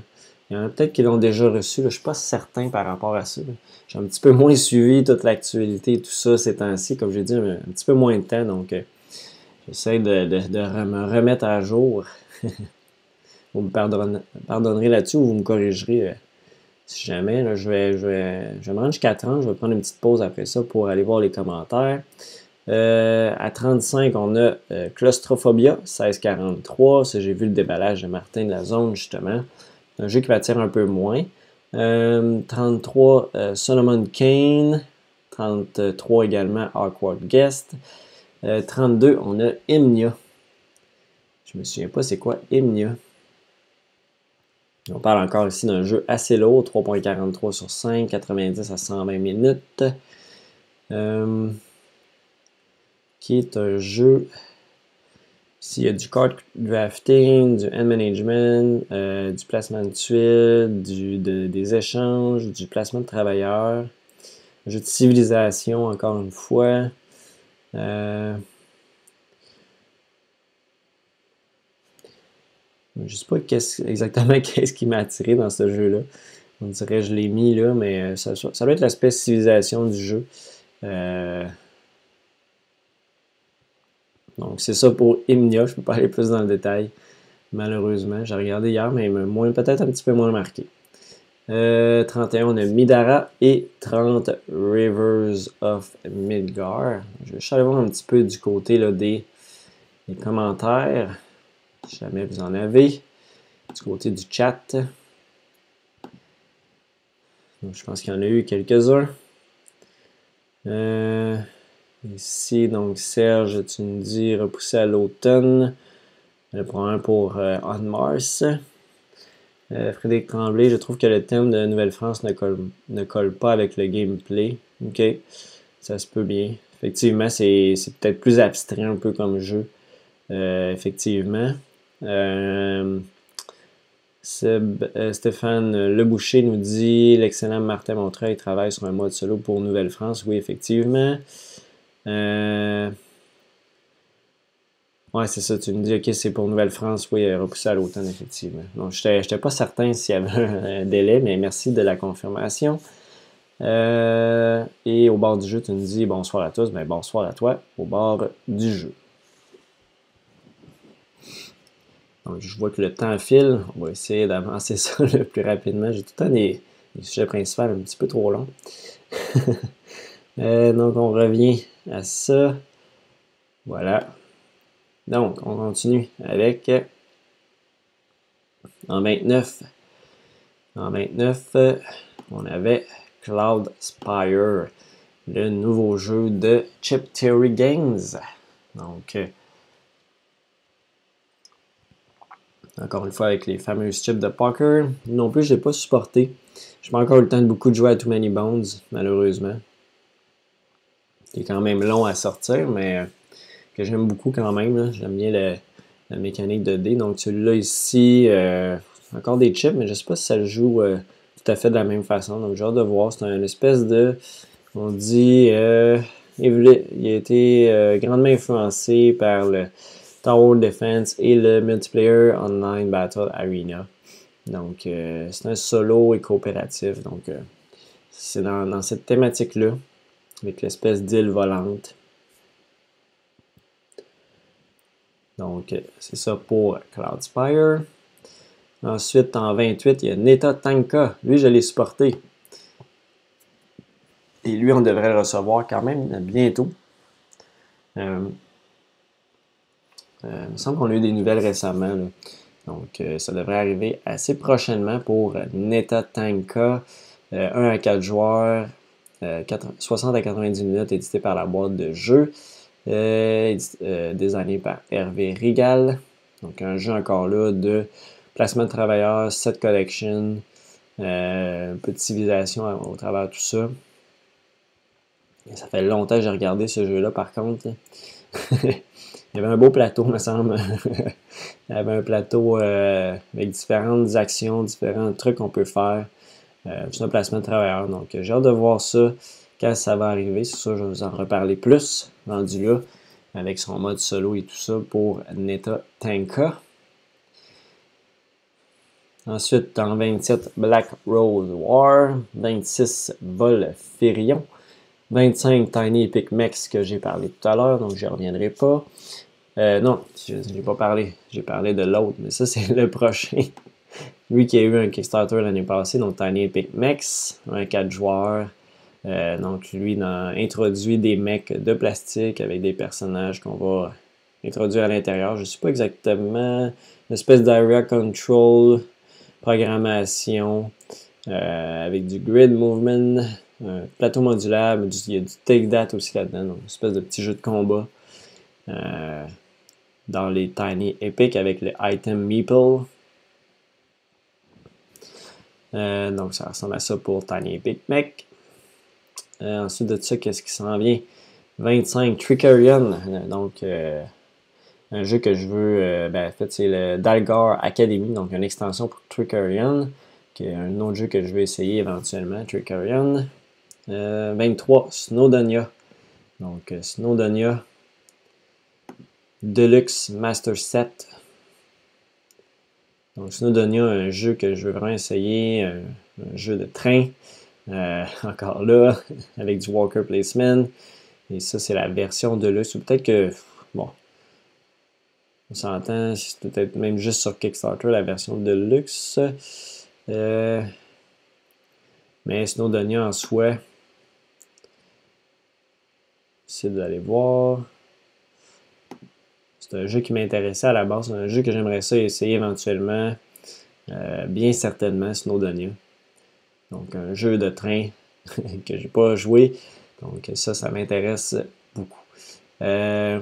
Il y en a peut-être qui l'ont déjà reçu. Je ne suis pas certain par rapport à ça. J'ai un petit peu moins suivi toute l'actualité et tout ça ces temps-ci. Comme j'ai dit, un, petit peu moins de temps. Donc, euh, j'essaie de, me remettre à jour. vous me pardonnerez, là-dessus ou vous me corrigerez euh, si jamais. je, vais, je, vais, je vais me rendre jusqu'à 30. Je vais prendre une petite pause après ça pour aller voir les commentaires. Euh, à 35, on a Claustrophobia, 1643. Ça, j'ai vu le déballage de Martin de la zone, justement. Un jeu qui m'attire un peu moins. 33, euh, Solomon Kane. 33 également, Awkward Guest. 32, on a Imnia. Je me souviens pas c'est quoi Imnia. On parle encore ici d'un jeu assez lourd, 3.43 sur 5, 90 à 120 minutes qui est un jeu. S'il y a du card drafting, du hand management, euh, du placement de tuiles, du, des échanges, du placement de travailleurs, jeu de civilisation, encore une fois. Euh, je ne sais pas exactement qu'est-ce qui m'a attiré dans ce jeu-là. On dirait que je l'ai mis là, mais euh, ça, ça doit être l'aspect civilisation du jeu. Donc, c'est ça pour Imnia. Je ne peux pas aller plus dans le détail, malheureusement. J'ai regardé hier, mais moins, peut-être un petit peu moins marqué. 31, euh, on a Midara et 30 Rivers of Midgar. Je vais aller voir un petit peu du côté des, commentaires, si jamais vous en avez, du côté du chat. je pense qu'il y en a eu quelques-uns. Euh, Ici, donc Serge, tu nous dis repousser à l'automne. Le programme pour euh, On Mars. Euh, Frédéric Tremblay, je trouve que le thème de Nouvelle-France ne colle, pas avec le gameplay. Ok, ça se peut bien. Effectivement, c'est peut-être plus abstrait un peu comme jeu. Euh, effectivement. Stéphane Leboucher nous dit l'excellent Martin Montreuil travaille sur un mode solo pour Nouvelle-France. Oui, effectivement. Euh... Ouais, c'est ça. Tu me dis, OK, c'est pour Nouvelle-France. Oui, repoussé à l'automne, effectivement. Donc, je n'étais pas certain s'il y avait un délai, mais merci de la confirmation. Euh, et au bord du jeu, tu me dis bonsoir à tous. Ben, bonsoir à toi au bord du jeu. Donc, je vois que le temps file. On va essayer d'avancer ça le plus rapidement. J'ai tout le temps des, sujets principaux un petit peu trop longs. Euh, donc, on revient à ça. Voilà. Donc, on continue avec En 29, en 29 on avait Cloud Spire, le nouveau jeu de Chip Theory Games. Donc, encore une fois avec les fameux chips de poker. Non plus, je n'ai pas supporté. Je n'ai pas encore eu le temps de beaucoup de jouer à Too Many Bones, malheureusement. Il est quand même long à sortir, mais euh, que j'aime beaucoup quand même. J'aime bien la mécanique de dés. Donc celui-là ici, euh, encore des chips, mais je ne sais pas si ça le joue euh, tout à fait de la même façon. Donc j'ai hâte de voir. C'est une espèce de. On dit. il a été grandement influencé par le Tower Defense et le Multiplayer Online Battle Arena. Donc, c'est un solo et coopératif. Donc, c'est dans, cette thématique-là, avec l'espèce d'île volante. Donc, euh, c'est ça pour Cloudspire. Ensuite, en 28, il y a Neta Tanka. Lui, je l'ai supporté. Et lui, on devrait le recevoir quand même bientôt. Euh, il me semble qu'on a eu des nouvelles récemment. Donc, euh, ça devrait arriver assez prochainement pour Neta Tanka, 1 euh, à 4 joueurs, 60 à 90 minutes, édité par la boîte de jeu, designé par Hervé Rigal. Donc, un jeu encore là de placement de travailleurs, set collection, un peu de civilisation au travers de tout ça. ça fait longtemps que j'ai regardé ce jeu-là, par contre. Il y avait un beau plateau, me semble. Il y avait un plateau euh, avec différentes actions, différents trucs qu'on peut faire. Euh, c'est un placement de travailleurs. Donc, j'ai hâte de voir ça quand ça va arriver. C'est ça, je vais vous en reparler plus rendu là, avec son mode solo et tout ça pour Neta Tanka. Ensuite, en 27, Black Rose War. 26, Volferion. 25, Tiny Epic Mex que j'ai parlé tout à l'heure, donc je ne reviendrai pas. Euh, non, je n'ai pas parlé. J'ai parlé de l'autre, mais ça, c'est le prochain. Lui qui a eu un Kickstarter l'année passée, donc Tiny Epic Mex, un 4 joueurs. Euh, donc, lui a introduit des mecs de plastique avec des personnages qu'on va introduire à l'intérieur. Je ne sais pas exactement. Une espèce d'area control, programmation, euh, avec du grid movement, plateau modulable, il y a du take that aussi là-dedans, une espèce de petit jeu de combat dans les Tiny Epic avec le item Meeple. Euh, donc ça ressemble à ça pour Tiny Epic Mech. Euh, ensuite de ça, qu'est-ce qui s'en vient? 25 Trickerion. Euh, donc un jeu que je veux, ben, en fait c'est le Dalgar Academy, donc une extension pour Trickerion, qui un autre jeu que je vais essayer éventuellement, Trickerion. 23 Snowdonia. Donc Snowdonia, Deluxe Master Set. Donc, Snowdonia, un jeu que je veux vraiment essayer, un, jeu de train. Euh, encore là, avec du Walker Placement. Et ça, c'est la version Deluxe. Ou peut-être que, bon, on s'entend, c'est peut-être même juste sur Kickstarter la version Deluxe. Euh, mais Snowdonia en soi, c'est d'aller voir. C'est un jeu qui m'intéressait à la base. Un jeu que j'aimerais essayer éventuellement. Euh, bien certainement, Snowdonia. Donc, un jeu de train que j'ai pas joué. Donc, ça, ça m'intéresse beaucoup. Euh,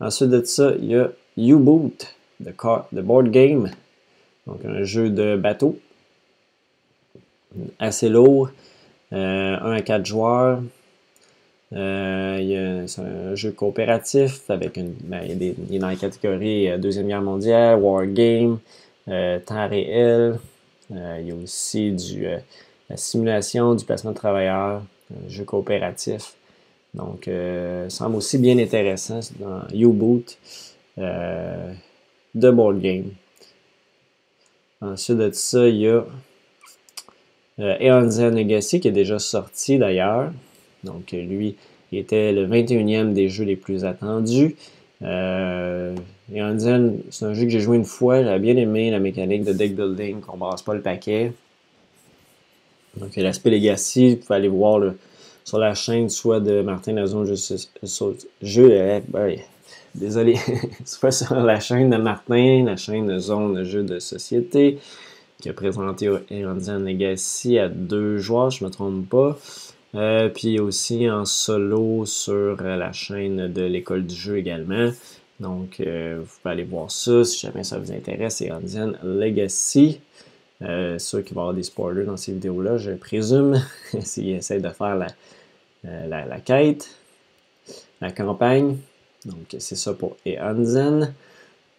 ensuite de ça, il y a U-Boot, de board game. Donc, un jeu de bateau. Assez lourd. Euh, 1 à 4 joueurs. Euh, c'est un jeu coopératif avec une. Ben, il, est dans la catégorie euh, Deuxième Guerre mondiale, War Game, euh, temps réel. il y a aussi du, la simulation du placement de travailleurs, un jeu coopératif. Donc, ça semble aussi bien intéressant dans U-Boot de board game. Ensuite de ça, il y a Eonzen Legacy qui est déjà sorti d'ailleurs. Donc, lui, il était le 21e des jeux les plus attendus. Euh, et en disant, c'est un jeu que j'ai joué une fois, j'ai bien aimé la mécanique de deck building, qu'on brasse pas le paquet. Donc, l'aspect Legacy, vous pouvez aller voir sur la chaîne, soit de Martin Lazon, jeu, euh, ben, désolé, soit sur la chaîne de Martin, la chaîne de Zone de jeux de société, qui a présenté Erandian Legacy à deux joueurs, je ne me trompe pas. Euh, puis aussi en solo sur la chaîne de l'école du jeu également. Donc, vous pouvez aller voir ça si jamais ça vous intéresse. Erandian Legacy. Euh, sûr qu'il avoir des spoilers dans ces vidéos-là, je présume, s'il essaie de faire euh, la, la, quête, la campagne. Donc, c'est ça pour Eanzen.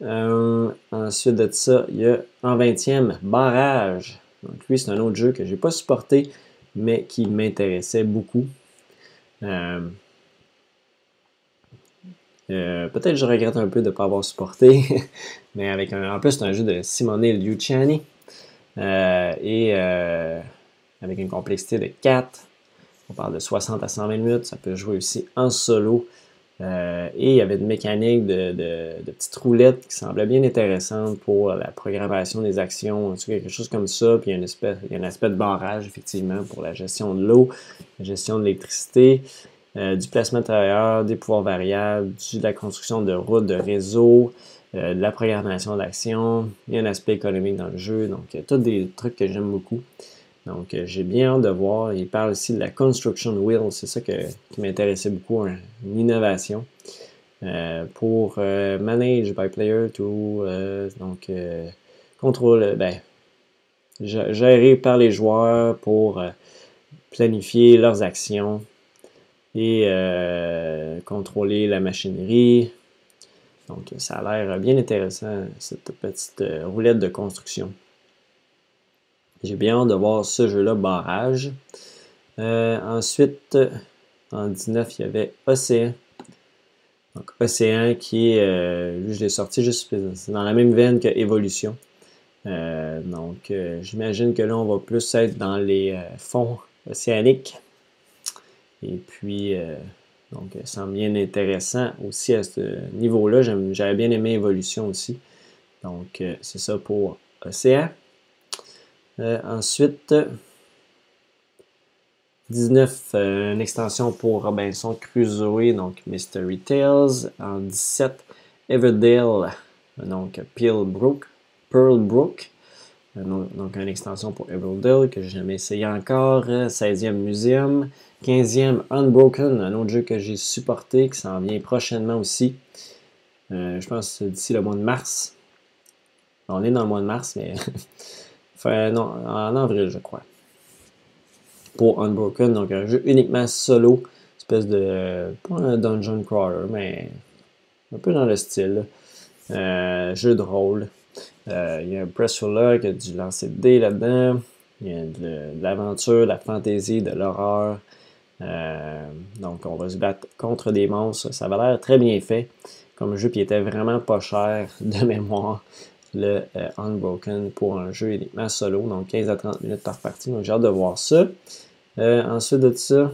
Euh, ensuite de ça, il y a en 20e, Barrage. Donc, lui, c'est un autre jeu que je n'ai pas supporté, mais qui m'intéressait beaucoup. Euh, peut-être je regrette un peu de ne pas avoir supporté, mais avec un, en plus c'est un jeu de Simone Luciani, euh, et euh, avec une complexité de 4. On parle de 60 à 120 minutes. Ça peut jouer aussi en solo. Euh, et il y avait une mécanique de, petites roulettes qui semblait bien intéressante pour la programmation des actions, quelque chose comme ça. Puis il y, a un aspect de barrage, effectivement, pour la gestion de l'eau, la gestion de l'électricité, du placement de travailleurs, des pouvoirs variables, de la construction de routes, de réseaux, euh, de la programmation d'action, il y a un aspect économique dans le jeu, donc il y a tous des trucs que j'aime beaucoup. Donc euh, j'ai bien hâte de voir. Il parle aussi de la construction wheel, c'est ça qui m'intéressait beaucoup, hein, une innovation. Euh, pour manage by player to donc contrôle ben gérer par les joueurs pour planifier leurs actions et contrôler la machinerie, donc, ça a l'air bien intéressant, cette petite euh, roulette de construction. J'ai bien hâte de voir ce jeu-là, Barrage. Euh, ensuite, en 19, il y avait Océan. Donc, Océan qui est, euh, je l'ai sorti juste dans la même veine que Évolution. donc, j'imagine que là, on va plus être dans les fonds océaniques. Et puis, donc, ça semble bien intéressant aussi à ce niveau-là. J'avais bien aimé Evolution aussi. Donc, euh, c'est ça pour Océan. Euh, ensuite, 19, euh, une extension pour Robinson Crusoe, donc Mystery Tales. En 17, Everdale, donc Pearlbrook. Pearlbrook. Donc, une extension pour Everdale que je n'ai jamais essayé encore. 16e Museum. 15e Unbroken, un autre jeu que j'ai supporté, qui s'en vient prochainement aussi. Euh, je pense d'ici le mois de mars. On est dans le mois de mars, mais non, en avril, je crois. Pour Unbroken, donc un jeu uniquement solo, espèce de pas un dungeon crawler, mais un peu dans le style. Euh, jeu de rôle. Euh, il y a un press là, qui a du lancer de dés là-dedans. Il y a de, de l'aventure, de la fantaisie, de l'horreur. Euh, donc, on va se battre contre des monstres. Ça va l'air très bien fait. Comme jeu, qui était vraiment pas cher de mémoire. Le euh, Unbroken pour un jeu uniquement solo, donc 15 à 30 minutes par partie. Donc, j'ai hâte de voir ça. Euh, ensuite de ça,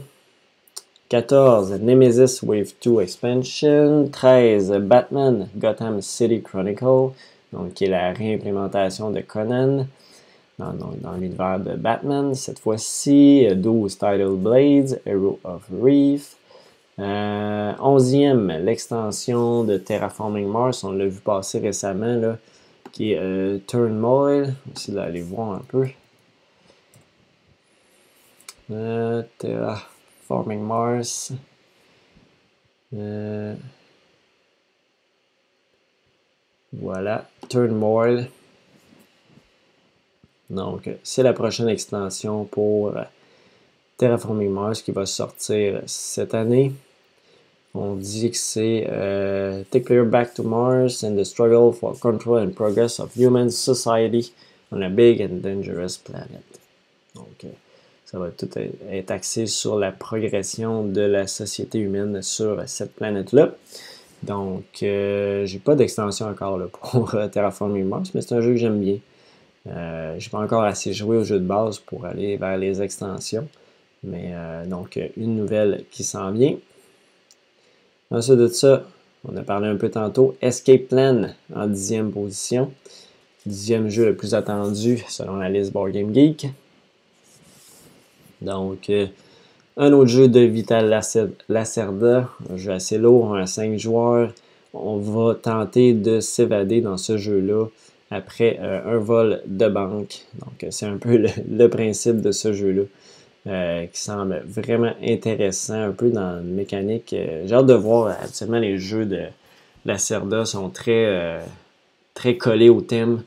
14, Nemesis Wave 2 Expansion. 13, Batman Gotham City Chronicle, donc qui est la réimplémentation de Conan dans, l'univers de Batman. Cette fois-ci, 12 Tidal Blades, Hero of Reef. Euh, 11e, l'extension de Terraforming Mars, on l'a vu passer récemment, là, qui est euh, Turmoil. On va essayer d'aller voir un peu. Euh, Terraforming Mars. Euh, voilà, Turmoil. Donc, c'est la prochaine extension pour euh, Terraforming Mars qui va sortir cette année. On dit que c'est euh, Take Player Back to Mars and the Struggle for Control and Progress of Human Society on a Big and Dangerous Planet. Donc, euh, ça va tout être axé sur la progression de la société humaine sur cette planète-là. Donc, j'ai pas d'extension encore pour Terraforming Mars, mais c'est un jeu que j'aime bien. Euh, je n'ai pas encore assez joué au jeu de base pour aller vers les extensions. Mais euh, donc, une nouvelle qui s'en vient. Ensuite de ça, on a parlé un peu tantôt, Escape Plan en dixième position. Dixième jeu le plus attendu selon la liste Board Game Geek. Donc, euh, Un autre jeu de Vital Lacerda, un jeu assez lourd, un 5 joueurs. On va tenter de s'évader dans ce jeu-là après euh, un vol de banque. Donc, c'est un peu le, principe de ce jeu-là. Euh, qui semble vraiment intéressant, un peu dans la mécanique. Euh, j'ai hâte de voir, actuellement, les jeux de Lacerda sont très, très collés au thème.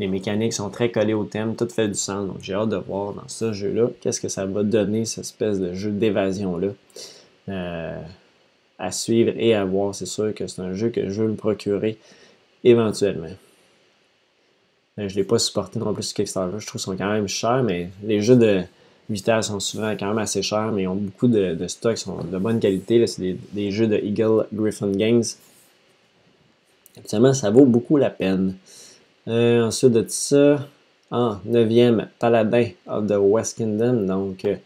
Les mécaniques sont très collées au thème, tout fait du sens. Donc j'ai hâte de voir dans ce jeu-là qu'est-ce que ça va donner, cette espèce de jeu d'évasion-là. Euh, à suivre et à voir. C'est sûr que c'est un jeu que je veux me procurer éventuellement. Euh, je ne l'ai pas supporté non plus sur Kickstarter. Je trouve qu'ils sont quand même chers, mais les jeux de Vital sont souvent quand même assez chers, mais ils ont beaucoup de, de stocks, sont de bonne qualité. C'est des, des, jeux de Eagle Griffin Games. Actuellement, ça vaut beaucoup la peine. Euh, ensuite de ça, en 9e, Paladin of the West Kingdom, donc euh,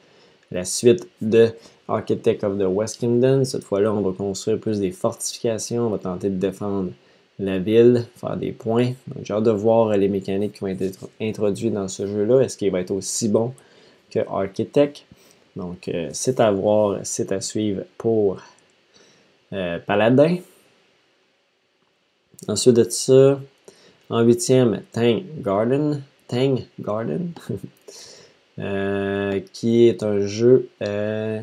la suite de Architect of the West Kingdom. Cette fois-là, on va construire plus des fortifications, on va tenter de défendre la ville, faire des points. J'ai hâte de voir les mécaniques qui vont être introduites dans ce jeu-là. Est-ce qu'il va être aussi bon? Que Architect? Donc euh, c'est à voir, c'est à suivre pour Paladin. Ensuite de ça, en huitième, Tang Garden. Tang Garden. Euh, qui est un jeu euh,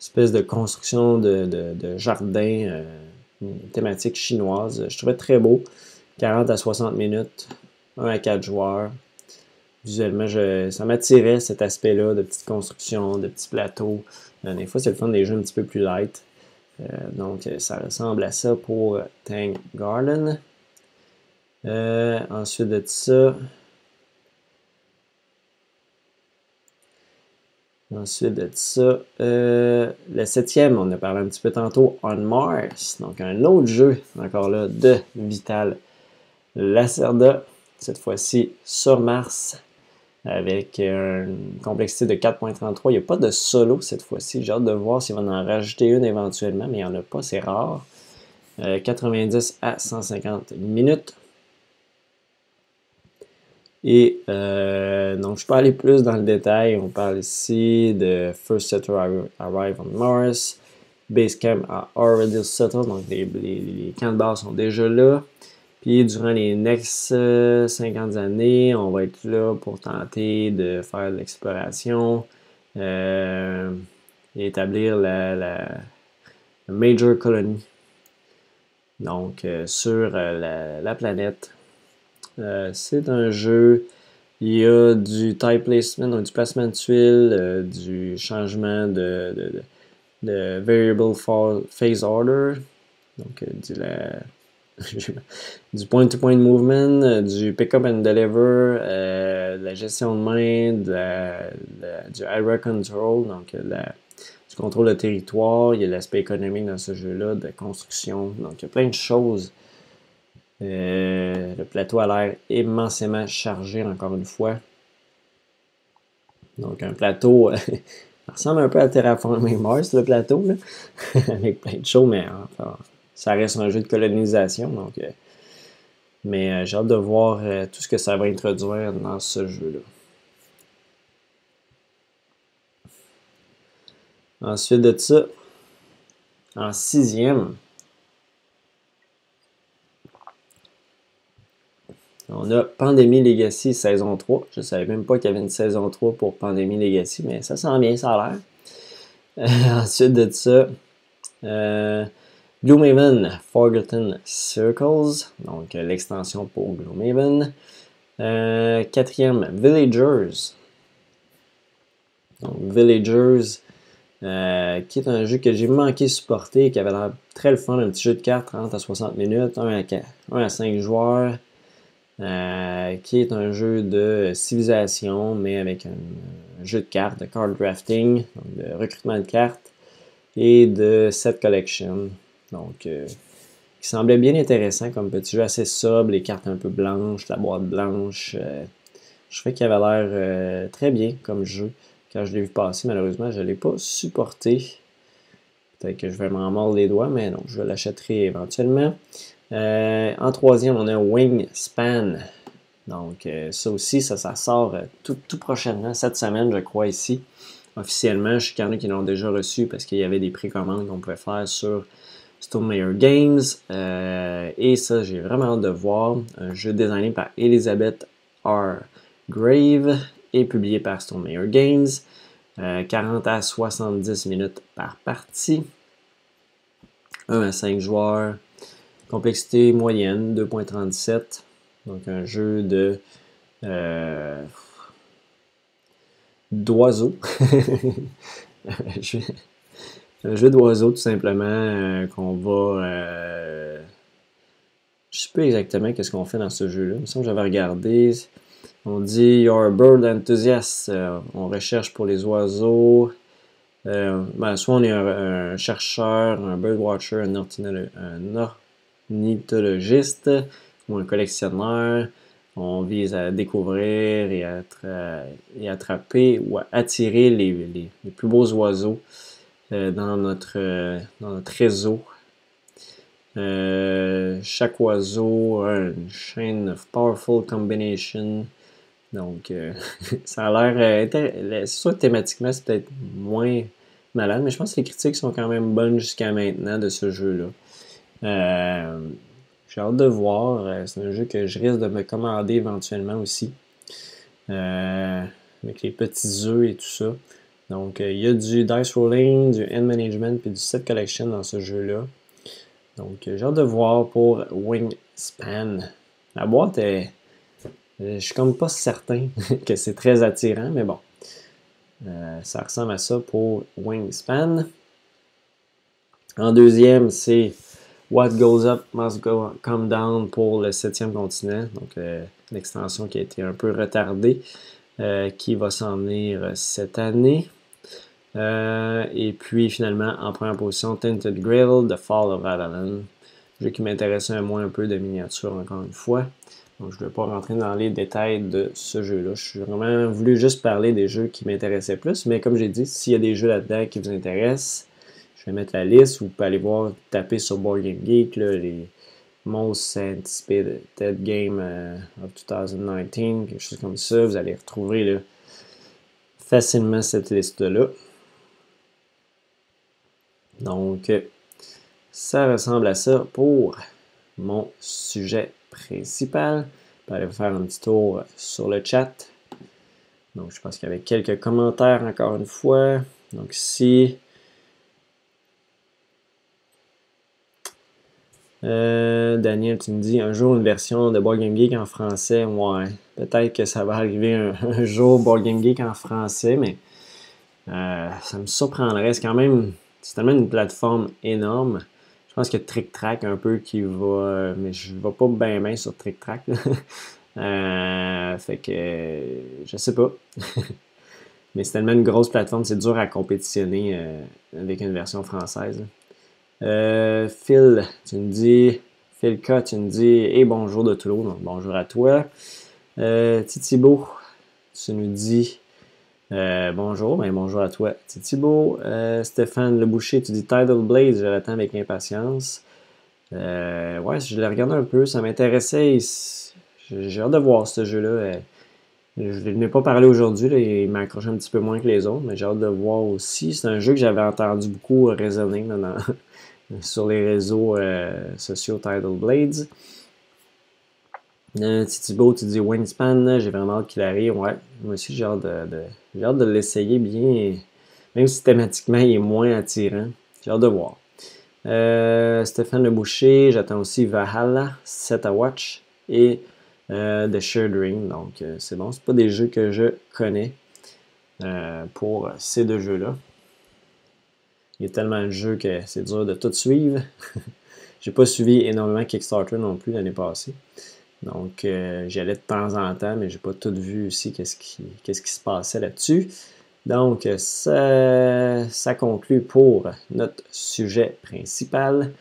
espèce de construction de, jardin euh, thématique chinoise. Je trouvais très beau. 40 à 60 minutes, 1 à 4 joueurs. Visuellement, ça m'attirait cet aspect-là de petite construction, de petits plateaux. des fois, c'est le fun des jeux un petit peu plus light. Euh, donc, ça ressemble à ça pour Tang Garden. Euh, ensuite de ça, Ensuite de ça, euh, le septième, on a parlé un petit peu tantôt, On Mars. Donc un autre jeu, encore là, de Vital Lacerda. Cette fois-ci sur Mars avec une complexité de 4.33. Il n'y a pas de solo cette fois-ci. J'ai hâte de voir s'il va en rajouter une éventuellement, mais il n'y en a pas, c'est rare. 90 euh, à 150 minutes. Et euh, donc, je peux aller plus dans le détail. On parle ici de First Setter Arrive on Mars. Basecamp a already settled, donc les, les camps de base sont déjà là. Puis durant les next 50 euh, années, on va être là pour tenter de faire de l'exploration, euh, et établir la, major colony. Donc euh, sur la, planète. c'est un jeu. Il y a du type placement, donc du placement de tuiles, du changement de, de, variable phase order, donc de la du point-to-point movement, euh, du pick-up and deliver, euh, de la gestion de main, du area control, donc euh, du contrôle de territoire. Il y a l'aspect économique dans ce jeu-là, de construction. Donc, il y a plein de choses. le plateau a l'air immensément chargé, encore une fois. Donc, un plateau. ça ressemble un peu à Terraforming Mars, le plateau, avec plein de choses, mais enfin, ça reste un jeu de colonisation. Donc, euh, mais euh, j'ai hâte de voir euh, tout ce que ça va introduire dans ce jeu-là. Ensuite de ça, en sixième, on a Pandémie Legacy saison 3. Je ne savais même pas qu'il y avait une saison 3 pour Pandémie Legacy, mais ça sent bien, ça a l'air. ensuite de ça, Gloomhaven Forgotten Circles, donc euh, l'extension pour Gloomhaven. Euh, quatrième, Villagers. Donc, Villagers, euh, qui est un jeu que j'ai manqué supporter, qui avait l'air très le fun, un petit jeu de cartes, 30 à 60 minutes, 1 à, 4, 1 à 5 joueurs, qui est un jeu de civilisation, mais avec un, jeu de cartes, de card drafting, donc de recrutement de cartes, et de set collection. Donc, euh, qui semblait bien intéressant comme petit jeu, assez sobre, les cartes un peu blanches, la boîte blanche. Euh, je trouvais qu'il avait l'air euh, très bien comme jeu. Quand je l'ai vu passer, malheureusement, je ne l'ai pas supporté. Peut-être que je vais m'en mordre les doigts, mais non, je l'achèterai éventuellement. en troisième, on a Wingspan. Donc, ça aussi, ça, sort tout, prochainement, cette semaine, je crois, ici. Officiellement, je sais qu'il y en a qui l'ont déjà reçu parce qu'il y avait des précommandes qu'on pouvait faire sur Stone Games. et ça, j'ai vraiment hâte de voir. Un jeu designé par Elizabeth R. Grave et publié par Stone Games. 40 à 70 minutes par partie. 1 à 5 joueurs. Complexité moyenne, 2.37. Donc un jeu de euh, d'oiseaux. un jeu d'oiseaux tout simplement euh, qu'on va. Euh, je sais pas exactement qu'est-ce qu'on fait dans ce jeu-là. Il me semble que j'avais regardé. On dit You're a bird enthusiast. on recherche pour les oiseaux. Ben, soit on est un, chercheur, un birdwatcher, un, un ornithologiste ou un collectionneur. On vise à découvrir et, à attraper ou à attirer les, plus beaux oiseaux euh, dans, notre, euh, dans notre réseau. Euh, chaque oiseau a une chaîne of powerful combination. Donc, ça a l'air. c'est sûr thématiquement, c'est peut-être moins malade, mais je pense que les critiques sont quand même bonnes jusqu'à maintenant de ce jeu-là. J'ai hâte de voir. Euh, c'est un jeu que je risque de me commander éventuellement aussi. Euh, avec les petits œufs et tout ça. Donc, euh, il y a du dice rolling, du end management et du set collection dans ce jeu-là. Donc, j'ai hâte de voir pour Wingspan. La boîte est. Je suis comme pas certain que c'est très attirant, mais bon. ça ressemble à ça pour Wingspan. En deuxième, c'est What Goes Up Must Come Down pour le septième continent, donc euh, l'extension qui a été un peu retardée, euh, qui va s'en venir cette année. Euh, et puis finalement, en première position, Tinted Grail, The Fall of Avalon, jeu qui m'intéressait moins un peu de miniature encore une fois. Donc je ne vais pas rentrer dans les détails de ce jeu-là. Je suis vraiment voulu juste parler des jeux qui m'intéressaient plus, mais comme j'ai dit, s'il y a des jeux là-dedans qui vous intéressent, je vais mettre la liste. Vous pouvez aller voir, taper sur Board Game Geek les Most Anticipated Game euh, of 2019, quelque chose comme ça. Vous allez retrouver facilement cette liste-là. Donc, ça ressemble à ça pour mon sujet principal. Je vais aller faire un petit tour sur le chat. Donc, je pense qu'il y avait quelques commentaires encore une fois. Donc, si Euh, Daniel, tu me dis un jour une version de Board Game Geek en français. Ouais, peut-être que ça va arriver un, jour Board Game Geek en français, mais euh, ça me surprendrait. C'est quand même, c'est tellement une plateforme énorme. Je pense que Trick Track un peu qui va, mais je ne vais pas bien bien sur Trick Track. Euh, fait que je sais pas. mais c'est tellement une grosse plateforme, c'est dur à compétitionner avec une version française. Euh, Phil, tu me dis, Phil K, tu me dis, et bonjour de Toulouse, bonjour à toi. Euh, Titibo, tu nous dis, euh, bonjour, ben bonjour à toi, Titibo. Euh, Stéphane Le Boucher, tu dis Tidal Blaze, je l'attends avec impatience. Euh, ouais, je l'ai regardé un peu, ça m'intéressait. J'ai hâte de voir ce jeu-là. Je n'ai pas parlé aujourd'hui, il m'a accroché un petit peu moins que les autres, mais j'ai hâte de voir aussi. C'est un jeu que j'avais entendu beaucoup résonner sur les réseaux euh, sociaux Tidal Blades. Euh, Titibo, tu dis Wingspan, j'ai vraiment hâte qu'il arrive. Ouais, moi aussi j'ai hâte de, de l'essayer bien, même si thématiquement il est moins attirant. J'ai hâte de voir. Euh, Stéphane Le Boucher, j'attends aussi Valhalla, Set a Watch et The Shared Ring. Donc c'est bon, c'est pas des jeux que je connais pour ces deux jeux-là. Il y a tellement de jeux que c'est dur de tout suivre. j'ai pas suivi énormément Kickstarter non plus l'année passée. Donc, euh, j'y allais de temps en temps, mais j'ai pas tout vu aussi qu'est-ce qui, se passait là-dessus. Donc, ça, ça conclut pour notre sujet principal.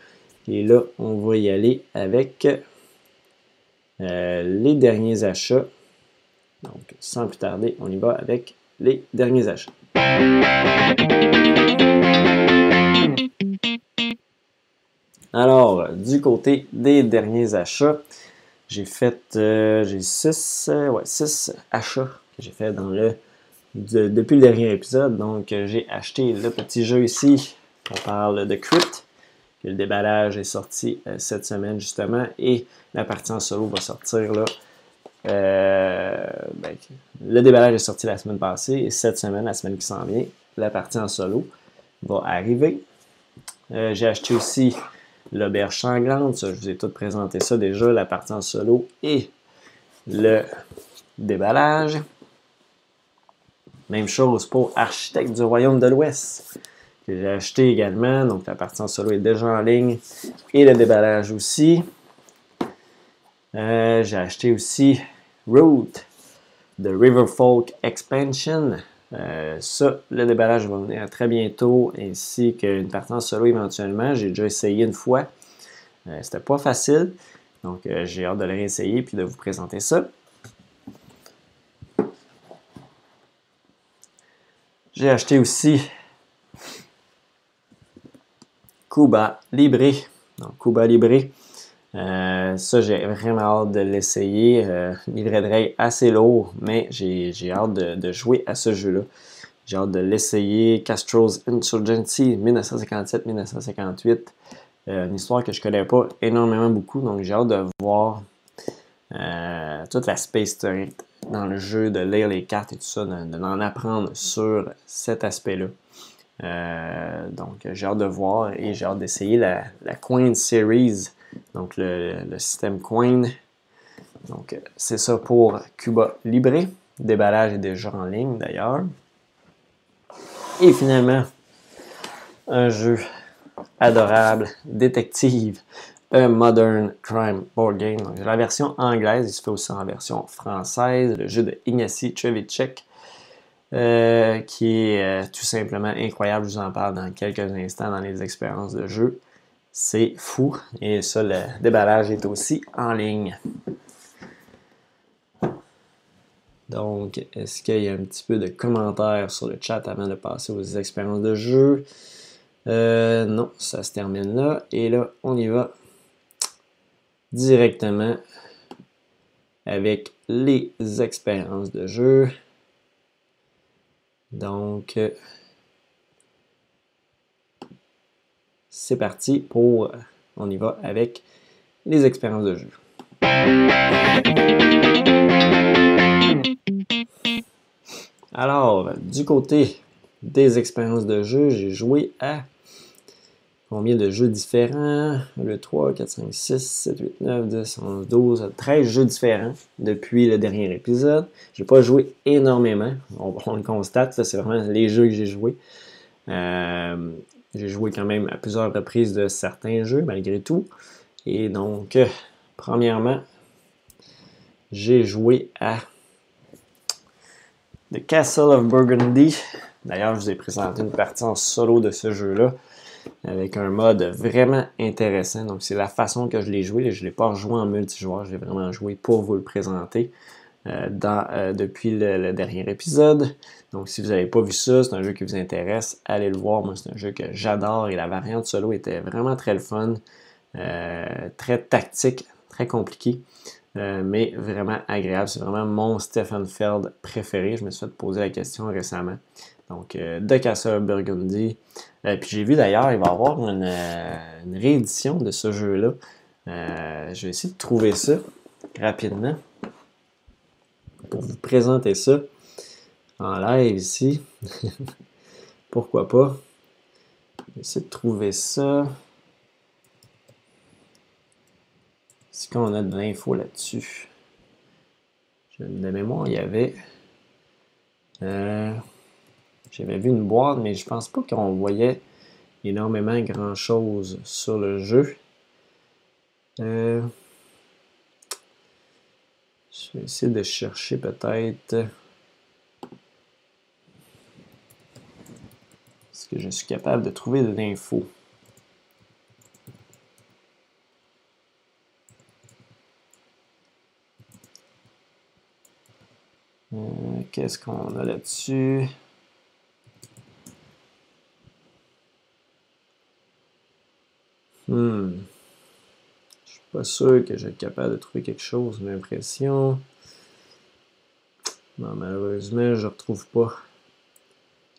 Et là, on va y aller avec euh, les derniers achats. Donc, sans plus tarder, on y va avec les derniers achats. Alors, du côté des derniers achats, j'ai fait euh, j'ai six, euh, ouais, six achats que j'ai fait dans le depuis le dernier épisode. Donc euh, j'ai acheté le petit jeu ici. On parle de Crypt. Le déballage est sorti cette semaine justement et la partie en solo va sortir là. Ben, le déballage est sorti la semaine passée et cette semaine, la semaine qui s'en vient, la partie en solo va arriver. j'ai acheté aussi l'auberge sanglante. je vous ai tout présenté ça déjà, la partie en solo et le déballage. Même chose pour Architecte du Royaume de l'Ouest, que j'ai acheté également. Donc, la partie en solo est déjà en ligne et le déballage aussi. Euh, j'ai acheté aussi Route de Riverfolk Expansion. Euh, ça, le déballage va venir très bientôt, ainsi qu'une partie en solo éventuellement. J'ai déjà essayé une fois. Euh, c'était pas facile. Donc, euh, j'ai hâte de le réessayer puis de vous présenter ça. J'ai acheté aussi Cuba Libre. Donc, Cuba Libre. Ça, j'ai vraiment hâte de l'essayer. livret de règles assez lourd, mais j'ai hâte de, jouer à ce jeu-là. J'ai hâte de l'essayer. Castro's Insurgency, 1957-1958. Euh, une histoire que je connais pas énormément beaucoup, donc j'ai hâte de voir euh, toute l'aspect historique dans le jeu, de lire les cartes et tout ça, d'en apprendre sur cet aspect-là. Euh, donc j'ai hâte de voir et j'ai hâte d'essayer la, la, Coin Series, donc le, système Coin. Donc c'est ça pour Cuba Libre. Le déballage est déjà en ligne d'ailleurs. Et finalement, un jeu adorable, détective, un modern crime board game. Donc, la version anglaise, il se fait aussi en version française, le jeu de Ignacy Trevicek, euh, qui est euh, tout simplement incroyable. Je vous en parle dans quelques instants dans les expériences de jeu. C'est fou. Et ça, le déballage est aussi en ligne. Donc, est-ce qu'il y a un petit peu de commentaires sur le chat avant de passer aux expériences de jeu? Euh, non, ça se termine là. Et là, on y va directement avec les expériences de jeu. Donc, c'est parti pour, on y va avec les expériences de jeu. Alors, du côté des expériences de jeu, j'ai joué à combien de jeux différents? Le 3, 4, 5, 6, 7, 8, 9, 10, 11, 12, 13 jeux différents depuis le dernier épisode. J'ai pas joué énormément, on, le constate, c'est vraiment les jeux que j'ai joués. Euh, j'ai joué quand même à plusieurs reprises de certains jeux malgré tout. Et donc, euh, premièrement, j'ai joué à The Castle of Burgundy. D'ailleurs, je vous ai présenté une partie en solo de ce jeu-là avec un mode vraiment intéressant. Donc, c'est la façon que je l'ai joué. Je ne l'ai pas rejoué en multijoueur, je l'ai vraiment joué pour vous le présenter euh, euh, depuis le, dernier épisode. Donc, si vous n'avez pas vu ça, c'est un jeu qui vous intéresse, allez le voir. Moi, c'est un jeu que j'adore et la variante solo était vraiment très le fun, euh, très tactique, très compliqué. mais vraiment agréable. C'est vraiment mon Stephen Feld préféré. Je me suis fait poser la question récemment. Donc, de Castle Burgundy. Puis j'ai vu d'ailleurs, il va y avoir une, réédition de ce jeu-là. je vais essayer de trouver ça rapidement pour vous présenter ça en live ici. Pourquoi pas? Je vais essayer de trouver ça. Est-ce qu'on a de l'info là-dessus? De mémoire, il y avait. J'avais vu une boîte, mais je pense pas qu'on voyait énormément grand chose sur le jeu. Euh, je vais essayer de chercher peut-être. Est-ce que je suis capable de trouver de l'info? Euh, qu'est-ce qu'on a là-dessus? Hmm. Pas sûr que je vais être capable de trouver quelque chose, j'ai l'impression. Non, malheureusement, je ne retrouve pas.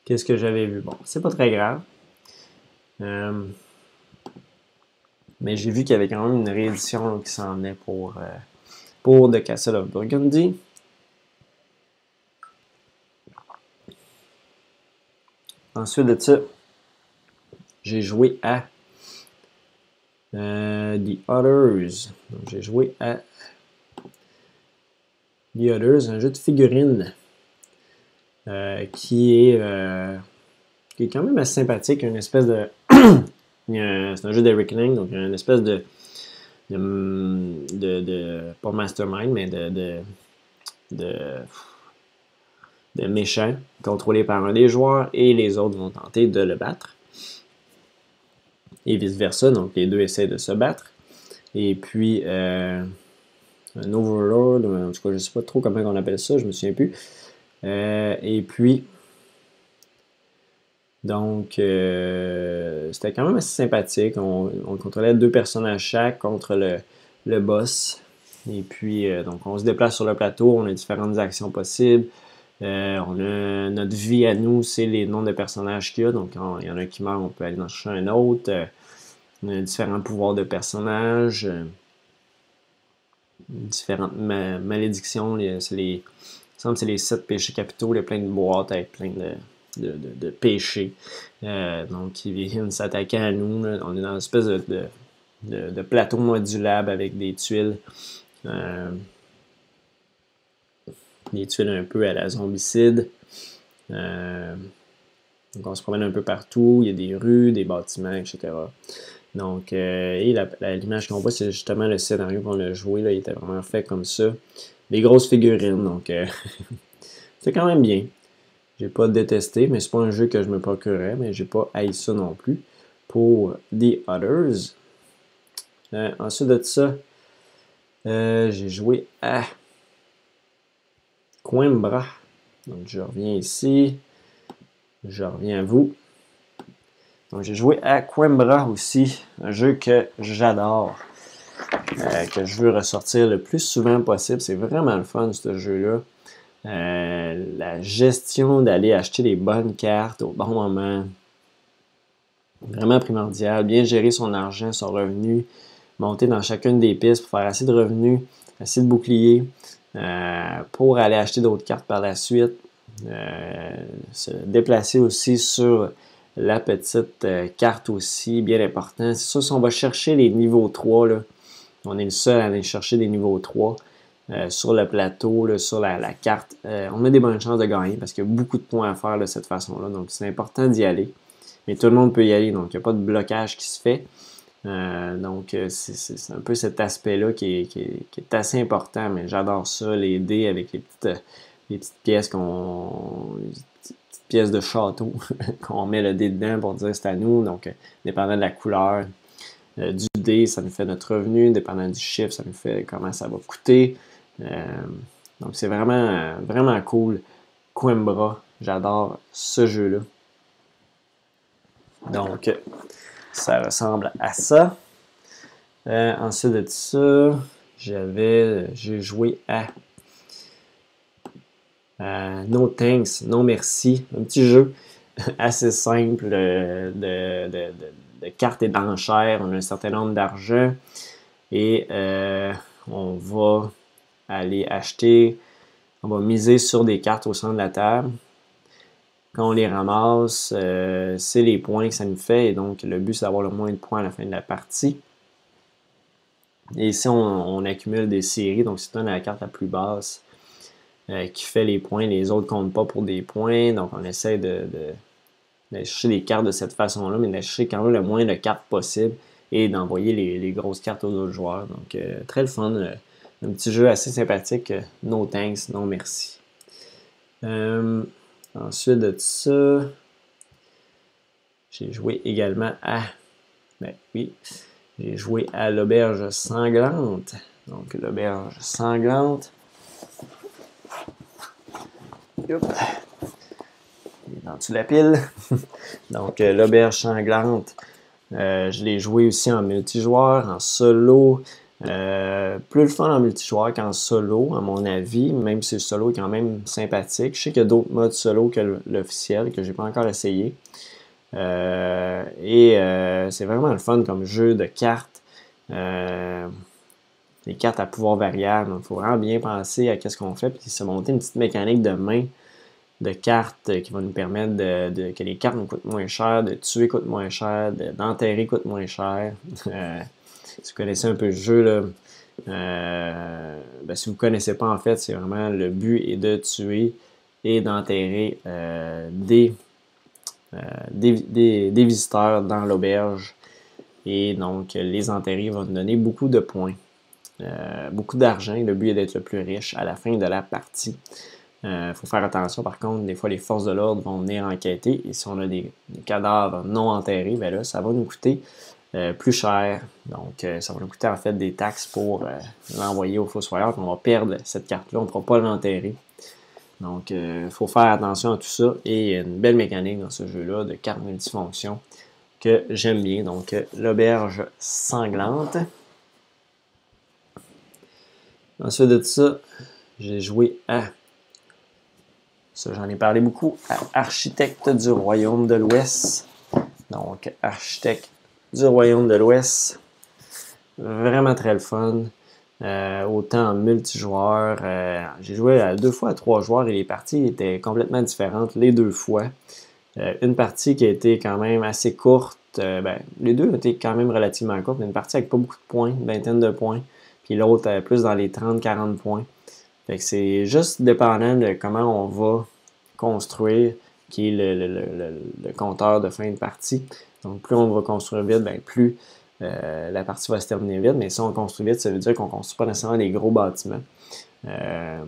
Qu'est-ce que j'avais vu? Bon, c'est pas très grave. Euh, mais j'ai vu qu'il y avait quand même une réédition qui s'en est pour, euh, pour The Castle of Burgundy. Ensuite de ça, j'ai joué à euh, The Others. J'ai joué à The Others, un jeu de figurines euh, qui, est, euh, qui est quand même assez sympathique. Une espèce de. c'est un jeu d'Eric Lang, donc une espèce de, de, de, Pas mastermind, mais de. de, de de méchant contrôlé par un des joueurs et les autres vont tenter de le battre. Et vice-versa, donc les deux essaient de se battre. Et puis, euh, un Overlord, en tout cas, je ne sais pas trop comment on appelle ça, je me souviens plus. Euh, et puis, donc, euh, c'était quand même assez sympathique. On, contrôlait deux personnages chaque contre le, le boss. Et puis, donc, on se déplace sur le plateau, on a différentes actions possibles. Euh, on a notre vie à nous, c'est les noms de personnages qu'il y a. Donc, il y en a qui meurent, on peut aller en chercher un autre. Euh, on a différents pouvoirs de personnages. Euh, différentes malédictions. C'est les, c'est les sept péchés capitaux. Il y a plein de boîtes avec plein de, péchés. donc, ils viennent s'attaquer à nous. On est dans une espèce de, plateau modulable avec des tuiles des tuiles un peu à la zombicide? Euh, donc on se promène un peu partout, il y a des rues, des bâtiments, etc. Donc, euh, et l'image qu'on voit, c'est justement le scénario qu'on a joué. Là, il était vraiment fait comme ça. Des grosses figurines, donc euh, c'est quand même bien. J'ai pas détesté, mais c'est pas un jeu que je me procurais, mais j'ai pas haï ça non plus. Pour The Others. ensuite de ça, j'ai joué à Coimbra. Donc, je reviens ici. Je reviens à vous. Donc, j'ai joué à Coimbra aussi, un jeu que j'adore, euh, que je veux ressortir le plus souvent possible. C'est vraiment le fun, ce jeu-là. Euh, la gestion d'aller acheter les bonnes cartes au bon moment. Vraiment primordial. Bien gérer son argent, son revenu. Monter dans chacune des pistes pour faire assez de revenus, assez de boucliers. Euh, pour aller acheter d'autres cartes par la suite. Euh, se déplacer aussi sur la petite euh, carte aussi, bien important. C'est sûr, si on va chercher les niveaux 3, là, on est le seul à aller chercher des niveaux 3 sur le plateau, sur la, carte. on a des bonnes chances de gagner parce qu'il y a beaucoup de points à faire de cette façon-là. Donc, c'est important d'y aller. Mais tout le monde peut y aller, donc il n'y a pas de blocage qui se fait. Euh, donc, euh, c'est un peu cet aspect-là qui est, assez important, mais j'adore ça, les dés avec les petites, euh, petites pièces qu'on. pièces de château qu'on met le dé dedans pour dire c'est à nous. Donc, dépendant de la couleur du dé, ça nous fait notre revenu. Dépendant du chiffre, ça nous fait comment ça va coûter. donc, c'est vraiment, vraiment cool. Coimbra, j'adore ce jeu-là. Donc, ça ressemble à ça. Euh, ensuite de ça, j'avais, j'ai joué à, No Thanks, No Merci, un petit jeu assez simple de, de, cartes et d'enchères. On a un certain nombre d'argent et euh, on va aller acheter, on va miser sur des cartes au centre de la table. Quand on les ramasse, euh, c'est les points que ça nous fait. Et donc, le but, c'est d'avoir le moins de points à la fin de la partie. Et ici, on, accumule des séries. Donc, c'est la carte la plus basse euh, qui fait les points. Les autres ne comptent pas pour des points. Donc, on essaie de, chercher des cartes de cette façon-là, mais de chercher quand même le moins de cartes possible et d'envoyer les, grosses cartes aux autres joueurs. Donc, euh, très le fun. un petit jeu assez sympathique. No thanks, non merci. Ensuite de ça, j'ai joué également à. Ben oui, j'ai joué à l'auberge sanglante. Donc, l'auberge sanglante. Hop. Dans dessous pile. Donc, euh, l'auberge sanglante. Euh, je l'ai joué aussi en multijoueur, en solo. Euh, plus le fun en multijoueur qu'en solo, à mon avis, même si le solo est quand même sympathique. Je sais qu'il y a d'autres modes solo que l'officiel que j'ai pas encore essayé. Euh, et euh, c'est vraiment le fun comme jeu de cartes. les cartes à pouvoir variable. Il faut vraiment bien penser à ce qu'on fait, puis se monter une petite mécanique de main de cartes qui va nous permettre de, que les cartes nous coûtent moins cher, de tuer coûte moins cher, d'enterrer coûte moins cher. Si vous connaissez un peu le jeu, là, euh, ben, si vous ne connaissez pas, en fait, c'est vraiment le but est de tuer et d'enterrer euh, euh, des, des, visiteurs dans l'auberge. Et donc, les enterrer vont nous donner beaucoup de points, beaucoup d'argent. Le but est d'être le plus riche à la fin de la partie. Il faut faire attention, par contre, des fois, les forces de l'ordre vont venir enquêter. Et si on a des, cadavres non enterrés, ben là, ça va nous coûter euh, plus cher. Donc, euh, ça va nous coûter en fait des taxes pour euh, l'envoyer au fossoyeur. On va perdre cette carte-là, on ne pourra pas l'enterrer. Donc, il faut faire attention à tout ça. Et il y a une belle mécanique dans ce jeu-là de cartes multifonctions que j'aime bien. Donc, l'auberge sanglante. Ensuite de ça, j'ai joué à, ça j'en ai parlé beaucoup, Architecte du Royaume de l'Ouest. Donc, Architecte du Royaume de l'Ouest. Vraiment très le fun. Euh, autant multijoueur. Euh, j'ai joué à deux fois à trois joueurs et les parties étaient complètement différentes les deux fois. Euh, une partie qui a été quand même assez courte. Ben, les deux étaient quand même relativement courtes, mais une partie avec pas beaucoup de points, une vingtaine de points. Puis l'autre plus dans les 30-40 points. Fait que c'est juste dépendant de comment on va construire, qui est le compteur de fin de partie. Donc, plus on va construire vite, ben, plus euh, la partie va se terminer vite. Mais si on construit vite, ça veut dire qu'on ne construit pas nécessairement des gros bâtiments. Euh,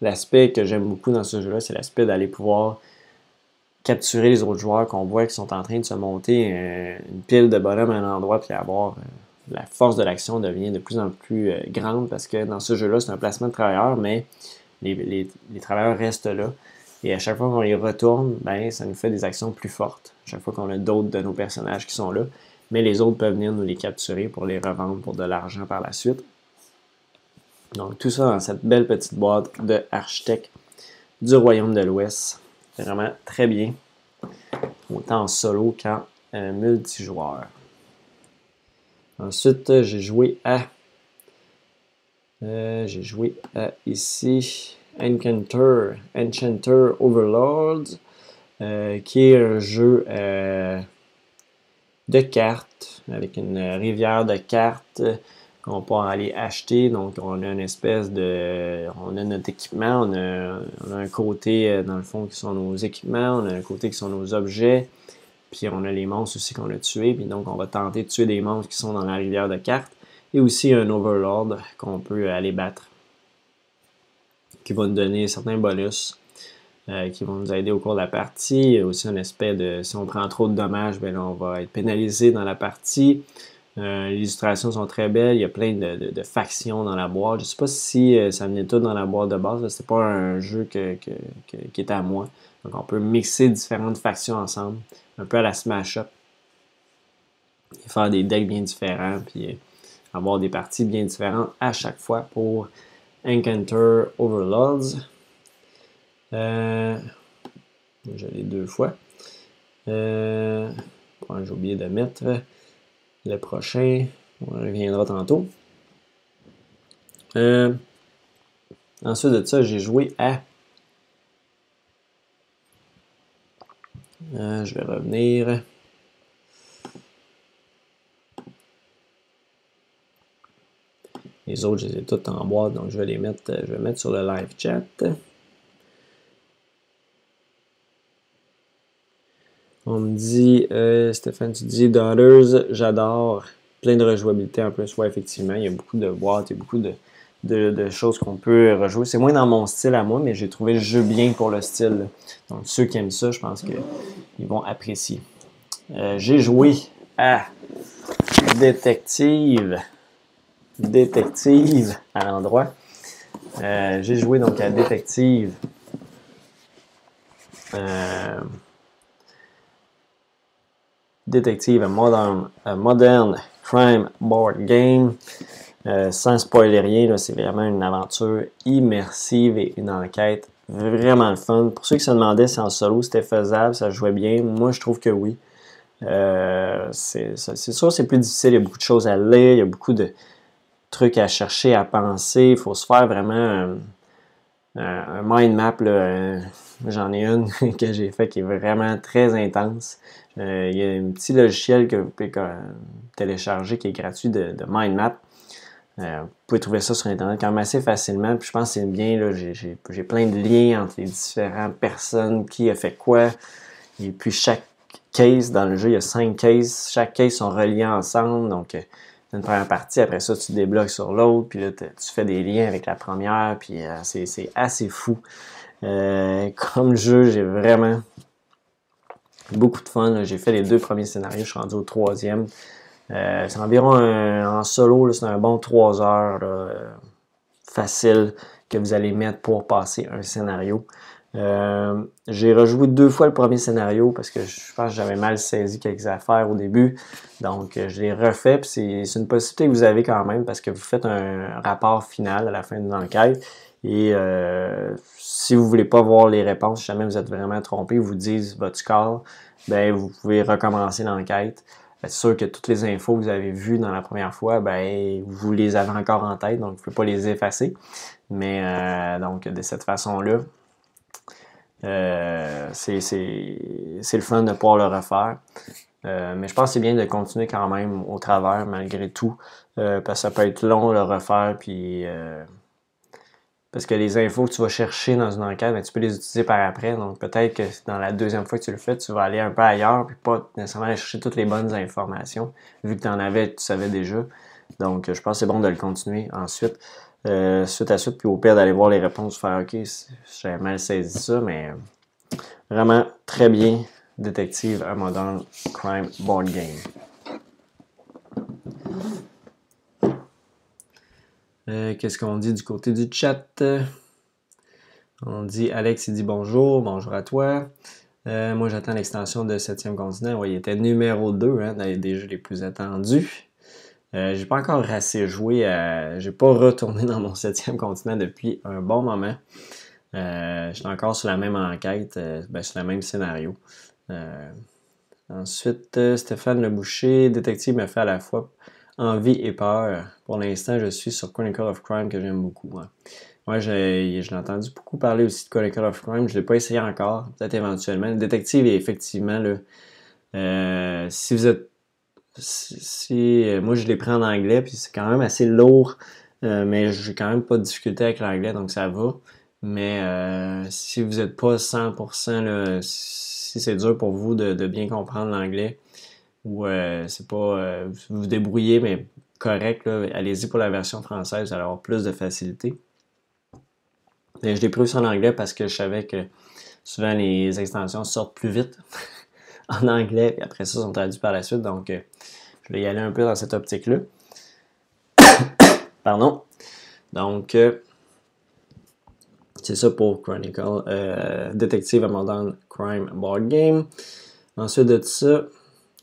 l'aspect que j'aime beaucoup dans ce jeu-là, c'est l'aspect d'aller pouvoir capturer les autres joueurs qu'on voit qui sont en train de se monter euh, une pile de bonhommes à un endroit, puis avoir la force de l'action devient de plus en plus grande parce que dans ce jeu-là, c'est un placement de travailleurs, mais les, les travailleurs restent là. Et à chaque fois qu'on y retourne, ben, ça nous fait des actions plus fortes. À chaque fois qu'on a d'autres de nos personnages qui sont là. Mais les autres peuvent venir nous les capturer pour les revendre pour de l'argent par la suite. Donc tout ça dans cette belle petite boîte de architecte du Royaume de l'Ouest. Vraiment très bien. Autant en solo qu'en euh, multijoueur. Ensuite, j'ai joué à. Euh, j'ai joué à ici. Enchanter, Enchanter Overlords, euh, qui est un jeu euh, de cartes avec une rivière de cartes qu'on peut aller acheter. Donc, on a une espèce de. On a notre équipement, on a, un côté, euh, dans le fond, qui sont nos équipements, on a un côté qui sont nos objets, puis on a les monstres aussi qu'on a tués. Puis donc, on va tenter de tuer des monstres qui sont dans la rivière de cartes. Et aussi un Overlord qu'on peut aller battre qui va nous donner certains bonus euh, qui vont nous aider au cours de la partie. Il y a aussi un aspect de si on prend trop de dommages, ben on va être pénalisé dans la partie. Euh, les illustrations sont très belles. Il y a plein de, factions dans la boîte. Je ne sais pas si euh, ça venait tout dans la boîte de base. Ce n'est pas un jeu qui est à moi. Donc on peut mixer différentes factions ensemble, un peu à la Smash Up. Et faire des decks bien différents, puis avoir des parties bien différentes à chaque fois pour Encounter Overlords. Euh, je l'ai deux fois. Euh, j'ai oublié de mettre le prochain. On reviendra tantôt. Euh, ensuite de ça, j'ai joué à. Euh, je vais revenir. Les autres, je les ai toutes en boîte, donc je vais les mettre, je vais mettre sur le live chat. On me dit, euh, Stéphane, tu dis Daughters, j'adore. Plein de rejouabilité en plus. Ouais, effectivement, il y a beaucoup de boîtes et beaucoup de, choses qu'on peut rejouer. C'est moins dans mon style à moi, mais j'ai trouvé le jeu bien pour le style. Donc, ceux qui aiment ça, je pense qu'ils vont apprécier. Euh, j'ai joué à Détective détective à l'endroit. Euh, j'ai joué donc à détective. Euh, détective, modern, crime board game. sans spoiler rien, c'est vraiment une aventure immersive et une enquête vraiment fun. Pour ceux qui se demandaient si en solo c'était faisable, ça jouait bien, moi je trouve que oui. c'est sûr, c'est plus difficile, il y a beaucoup de choses à lire, il y a beaucoup de trucs à chercher, à penser. Il faut se faire vraiment un, mind map. J'en ai une que j'ai fait qui est vraiment très intense. Euh, il y a un petit logiciel que vous pouvez télécharger qui est gratuit de, mind map. Euh, vous pouvez trouver ça sur Internet quand même assez facilement. Puis je pense que c'est bien. J'ai plein de liens entre les différentes personnes, qui a fait quoi. Et puis chaque case dans le jeu, il y a cinq cases. Chaque case sont reliés ensemble. Donc, euh, une première partie, après ça, tu débloques sur l'autre, puis là, tu fais des liens avec la première, puis euh, c'est assez fou. Euh, comme jeu, j'ai vraiment beaucoup de fun. J'ai fait les deux premiers scénarios, je suis rendu au troisième. Euh, c'est environ en solo, c'est un bon trois heures facile que vous allez mettre pour passer un scénario. Euh, j'ai rejoué deux fois le premier scénario parce que je pense que j'avais mal saisi quelques affaires au début. Donc, euh, je l'ai refait. C'est une possibilité que vous avez quand même parce que vous faites un rapport final à la fin d'une enquête. Et euh, si vous voulez pas voir les réponses, si jamais vous êtes vraiment trompé, vous disent votre score, ben vous pouvez recommencer l'enquête. C'est sûr que toutes les infos que vous avez vues dans la première fois, ben vous les avez encore en tête, donc vous ne pouvez pas les effacer. Mais donc de cette façon-là, euh, c'est le fun de pouvoir le refaire. Euh, mais je pense que c'est bien de continuer quand même au travers malgré tout. Euh, parce que ça peut être long le refaire. Puis, parce que les infos que tu vas chercher dans une enquête, ben, tu peux les utiliser par après. Donc peut-être que dans la deuxième fois que tu le fais, tu vas aller un peu ailleurs. Puis pas nécessairement aller chercher toutes les bonnes informations. Vu que tu en avais, tu savais déjà. Donc je pense que c'est bon de le continuer ensuite. Euh, suite à suite, puis au pire d'aller voir les réponses, faire OK, j'ai mal saisi ça, mais vraiment très bien. Détective, un modern crime board game. Euh, qu'est-ce qu'on dit du côté du chat? On dit Alex, il dit bonjour, bonjour à toi. Euh, moi, j'attends l'extension de 7e continent. Oui, il était numéro 2 hein, dans les jeux les plus attendus. Euh, j'ai pas encore assez joué à. J'ai pas retourné dans mon septième continent depuis un bon moment. Euh, J'étais encore sur la même enquête, euh, ben, sur le même scénario. Euh, ensuite, Stéphane Le Boucher, détective, me fait à la fois envie et peur. Pour l'instant, je suis sur Chronicle of Crime que j'aime beaucoup. Moi, j'ai entendu beaucoup parler aussi de Chronicle of Crime. Je ne l'ai pas essayé encore, peut-être éventuellement. Le détective est effectivement, là, si vous êtes si, euh, moi je l'ai pris en anglais, puis c'est quand même assez lourd, euh, mais j'ai quand même pas de difficulté avec l'anglais, donc ça va. Mais euh, si vous n'êtes pas 100%, si c'est dur pour vous de, bien comprendre l'anglais, ou c'est pas, vous vous débrouillez, mais correct, allez-y pour la version française, vous allez avoir plus de facilité. Mais je l'ai pris aussi en anglais parce que je savais que souvent les extensions sortent plus vite. en anglais, et après ça, sont traduits par la suite. Donc, euh, je vais y aller un peu dans cette optique-là. Pardon. Donc, euh, c'est ça pour Chronicle. Euh, Detective Modern Crime Board Game. Ensuite de ça,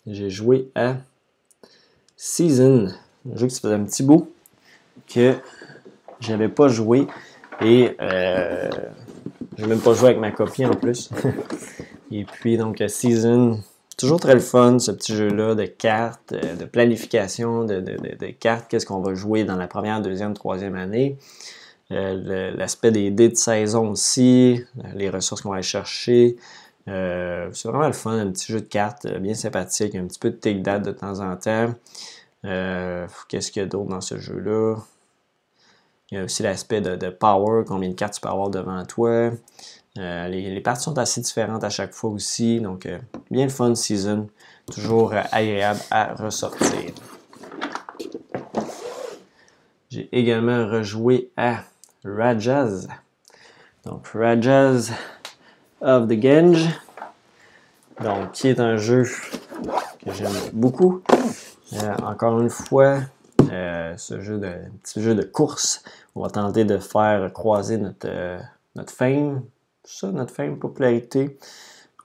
j'ai joué à Season, un jeu qui se faisait un petit bout que j'avais pas joué et euh, j'ai même pas joué avec ma copie en plus. Et puis, donc, Season, toujours très le fun, ce petit jeu-là de cartes, euh, de planification de, cartes, qu'est-ce qu'on va jouer dans la première, deuxième, troisième année. Euh, l'aspect des dés de saison aussi, les ressources qu'on va aller chercher. Euh, c'est vraiment le fun, un petit jeu de cartes bien sympathique, un petit peu de take date de temps en temps. Qu'est-ce qu'il y a d'autre dans ce jeu-là? Il y a aussi l'aspect de, power, combien de cartes tu peux avoir devant toi. Euh, les, parties sont assez différentes à chaque fois aussi, donc euh, bien le fun season, toujours euh, agréable à ressortir. J'ai également rejoué à Rajas, donc Rajas of the Gange, donc qui est un jeu que j'aime beaucoup. encore une fois, ce jeu de petit jeu de course, on va tenter de faire croiser notre notre fame ça, notre fame, popularité.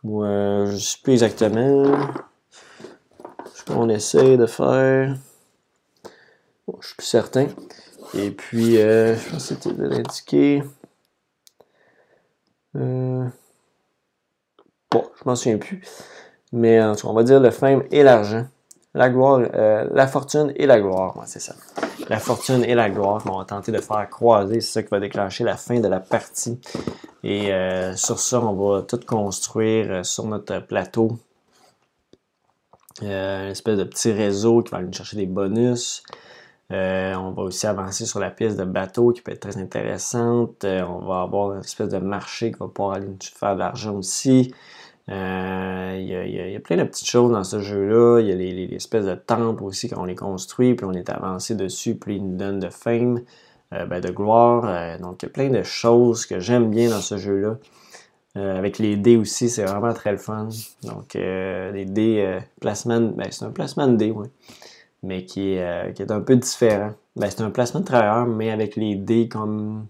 Euh, je sais plus exactement. Ce qu'on essaie de faire. Bon, je suis plus certain. Et puis, euh, je pense que c'était de l'indiquer. Euh, bon, je m'en souviens plus. Mais en tout cas, on va dire le fame et l'argent. La gloire, euh, la fortune et la gloire. c'est ça. La fortune et la gloire on va tenter de faire croiser. C'est ça qui va déclencher la fin de la partie. Et sur ça, on va tout construire sur notre plateau. une espèce de petit réseau qui va aller chercher des bonus. Euh, on va aussi avancer sur la piste de bateau qui peut être très intéressante. Euh, on va avoir une espèce de marché qui va pouvoir aller faire de l'argent aussi. Euh, il y, a plein de petites choses dans ce jeu-là. Il y a les, espèces de temples aussi quand on les construit, puis on est avancé dessus, puis ils nous donnent de fame, ben, de gloire. donc il y a plein de choses que j'aime bien dans ce jeu-là. avec les dés aussi, c'est vraiment très le fun. Donc les dés, placement, ben, c'est un placement de dés, oui mais qui est, euh, qui est un peu différent. Ben, c'est un placement de travailleur, mais avec les dés comme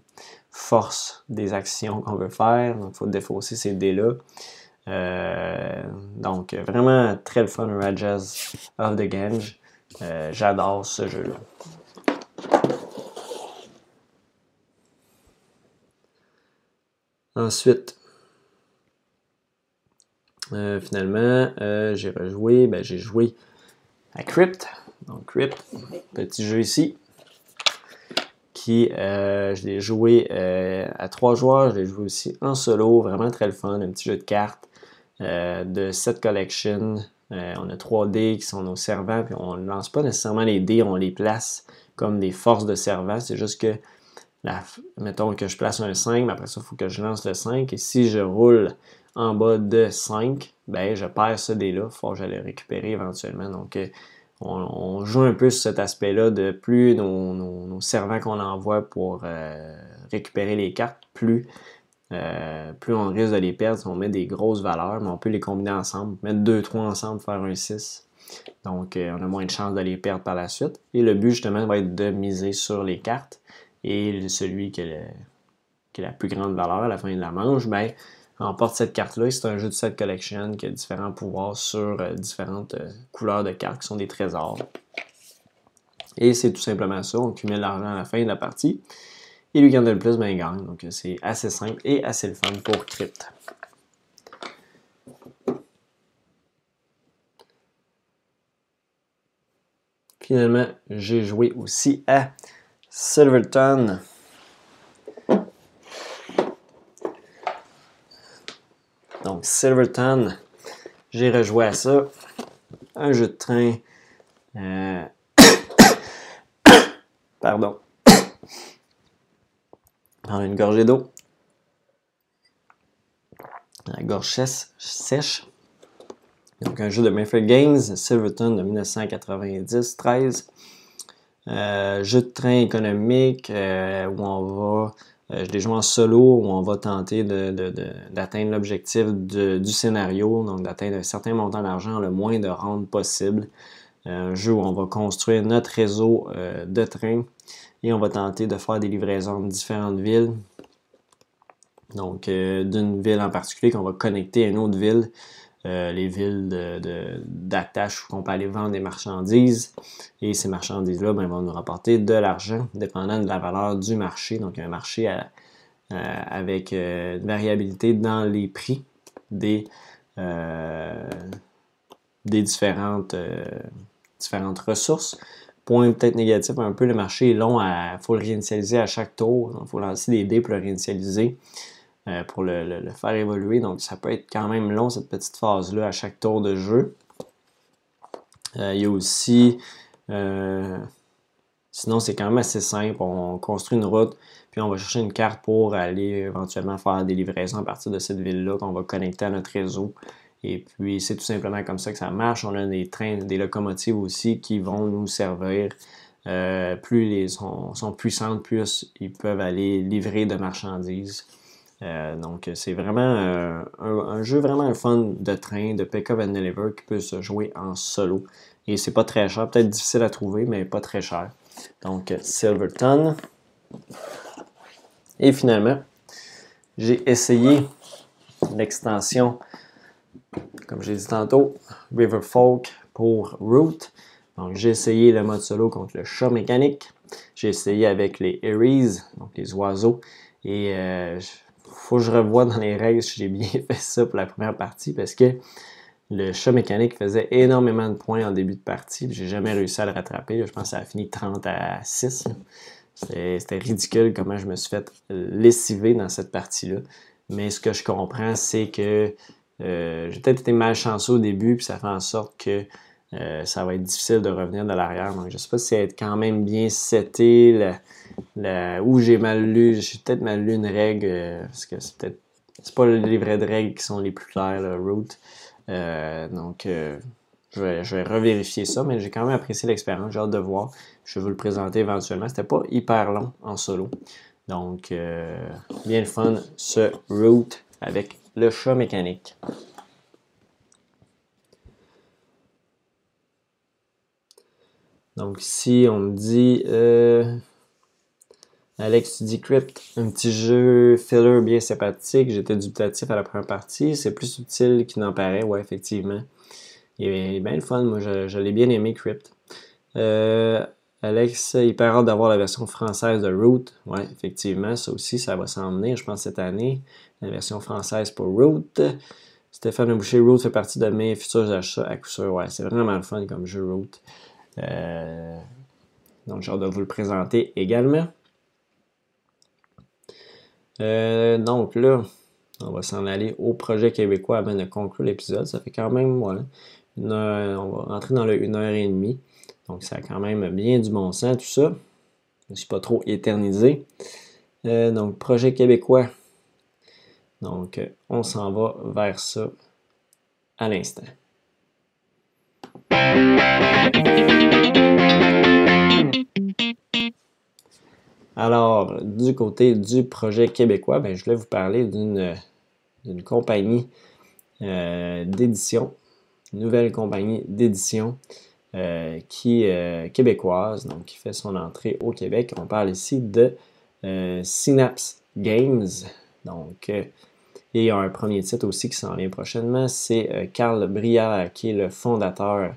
force des actions qu'on veut faire. Donc, il faut défausser ces dés-là. Euh, donc, vraiment très le fun, Rajas of the Gange. Euh, j'adore ce jeu-là. Ensuite, finalement, j'ai rejoué, ben, j'ai joué à Crypt. Donc, Crypt, petit jeu ici. Qui, euh, je l'ai joué euh, à trois joueurs, je l'ai joué aussi en solo, vraiment très le fun, un petit jeu de cartes euh, de set collection. on a trois dés qui sont nos servants, puis on ne lance pas nécessairement les dés, on les place comme des forces de servants. C'est juste que, mettons que je place un 5, mais après ça, il faut que je lance le 5. Et si je roule en bas de 5, ben, je perds ce dé-là. Il faut que j'aille le récupérer éventuellement. Donc, on, joue un peu sur cet aspect-là de plus nos, servants qu'on envoie pour euh, récupérer les cartes, plus, euh, plus on risque de les perdre si on met des grosses valeurs, mais on peut les combiner ensemble, mettre 2-3 ensemble, faire un 6. Donc, euh, on a moins de chances de les perdre par la suite. Et le but, justement, va être de miser sur les cartes. Et celui qui a, la plus grande valeur à la fin de la manche, ben, emporte cette carte-là. C'est un jeu de set collection qui a différents pouvoirs sur euh, différentes couleurs de cartes qui sont des trésors. Et c'est tout simplement ça. On cumule l'argent à la fin de la partie. Et lui qui en a le plus, ben, il gagne. Donc euh, c'est assez simple et assez le fun pour Crypt. Finalement, j'ai joué aussi à Silverton. Donc, Silverton, j'ai rejoué à ça. Un jeu de train. Euh, pardon. Prendre une gorgée d'eau. La gorge sèche. Donc, un jeu de Mayfair Games, Silverton de 1990-13. Euh, jeu de train économique euh, où on va euh, je l'ai joué en solo où on va tenter d'atteindre l'objectif du scénario, donc d'atteindre un certain montant d'argent le moins de rente possible. Euh, un jeu où on va construire notre réseau euh, de trains et on va tenter de faire des livraisons de différentes villes. Donc, d'une ville en particulier qu'on va connecter à une autre ville euh, les villes d'attache où on peut aller vendre des marchandises. Et ces marchandises-là ben, vont nous rapporter de l'argent, dépendant de la valeur du marché. Donc, un marché avec euh, une variabilité dans les prix des, euh, des différentes, différentes ressources. Point peut-être négatif, un peu le marché est long, il faut le réinitialiser à chaque tour. Il faut lancer des dés pour le réinitialiser. Euh, pour le, faire évoluer. Donc, ça peut être quand même long, cette petite phase-là, à chaque tour de jeu. Euh, il y a aussi... Euh, sinon, c'est quand même assez simple. On construit une route, puis on va chercher une carte pour aller éventuellement faire des livraisons à partir de cette ville-là qu'on va connecter à notre réseau. Et puis, c'est tout simplement comme ça que ça marche. On a des trains, des locomotives aussi qui vont nous servir. plus les sont, puissantes, plus ils peuvent aller livrer de marchandises. Euh, donc, c'est vraiment euh, un, jeu vraiment fun de train, de pick-up and deliver qui peut se jouer en solo. Et c'est pas très cher, peut-être difficile à trouver, mais pas très cher. Donc, Silverton. Et finalement, j'ai essayé l'extension, comme j'ai dit tantôt, River Folk pour Root. Donc, j'ai essayé le mode solo contre le chat mécanique. J'ai essayé avec les Aries, donc les oiseaux. Et euh, faut que je revoie dans les règles si j'ai bien fait ça pour la première partie parce que le chat mécanique faisait énormément de points en début de partie. J'ai jamais réussi à le rattraper. Je pense que ça a fini 30 à 6. C'était ridicule comment je me suis fait lessiver dans cette partie-là. Mais ce que je comprends, c'est que euh, j'ai peut-être été malchanceux au début, puis ça fait en sorte que euh, ça va être difficile de revenir de l'arrière. Donc, je ne sais pas si ça va être quand même bien seté, où j'ai mal lu, j'ai peut-être mal lu une règle, euh, parce que c'est peut-être, c'est pas les de règles qui sont les plus clairs, le route. donc, je vais, je vais, revérifier ça, mais j'ai quand même apprécié l'expérience, j'ai hâte de voir. Je vais vous le présenter éventuellement. C'était pas hyper long en solo. Donc, bien le fun, ce route avec le chat mécanique. Donc si on me dit euh, Alex, tu dis Crypt, un petit jeu filler bien sympathique, j'étais dubitatif à la première partie, c'est plus subtil qu'il n'en paraît, ouais, effectivement. Il est bien le fun, moi je, l'ai bien aimé Crypt. Euh, Alex, il hâte d'avoir la version française de Root. Ouais, effectivement, ça aussi, ça va s'en venir, je pense, cette année la version française pour Root. Stéphane Boucher, Root fait partie de mes futurs achats à coup sûr. Ouais, c'est vraiment le fun comme jeu Root. Euh, donc, j'ai hâte de vous le présenter également. Euh, donc là, on va s'en aller au projet québécois avant de conclure l'épisode. Ça fait quand même, voilà, on va rentrer dans le 1 heure et demie. Donc, ça a quand même bien du bon sens, tout ça. Je ne suis pas trop éternisé. Euh, donc, projet québécois. Donc, euh, on s'en va vers ça à l'instant. Alors, du côté du projet québécois, ben, je voulais vous parler d'une, compagnie euh, d'édition, nouvelle compagnie d'édition euh, qui est québécoise, donc qui fait son entrée au Québec. On parle ici de Synapse Games. Donc, et il y a un premier titre aussi qui s'en vient prochainement, c'est euh, Carl Briard, qui est le fondateur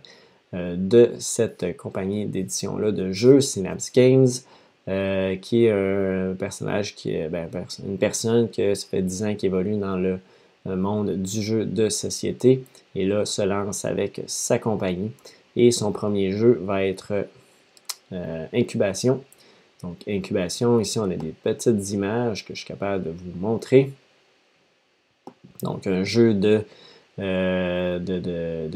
euh, de cette compagnie d'édition-là de jeux, Synapse Games, euh, qui est un personnage qui est ben, une personne qui ça fait 10 ans qu'il évolue dans le monde du jeu de société et là se lance avec sa compagnie. Et son premier jeu va être Incubation. Donc Incubation, ici on a des petites images que je suis capable de vous montrer. Donc, un jeu de, euh,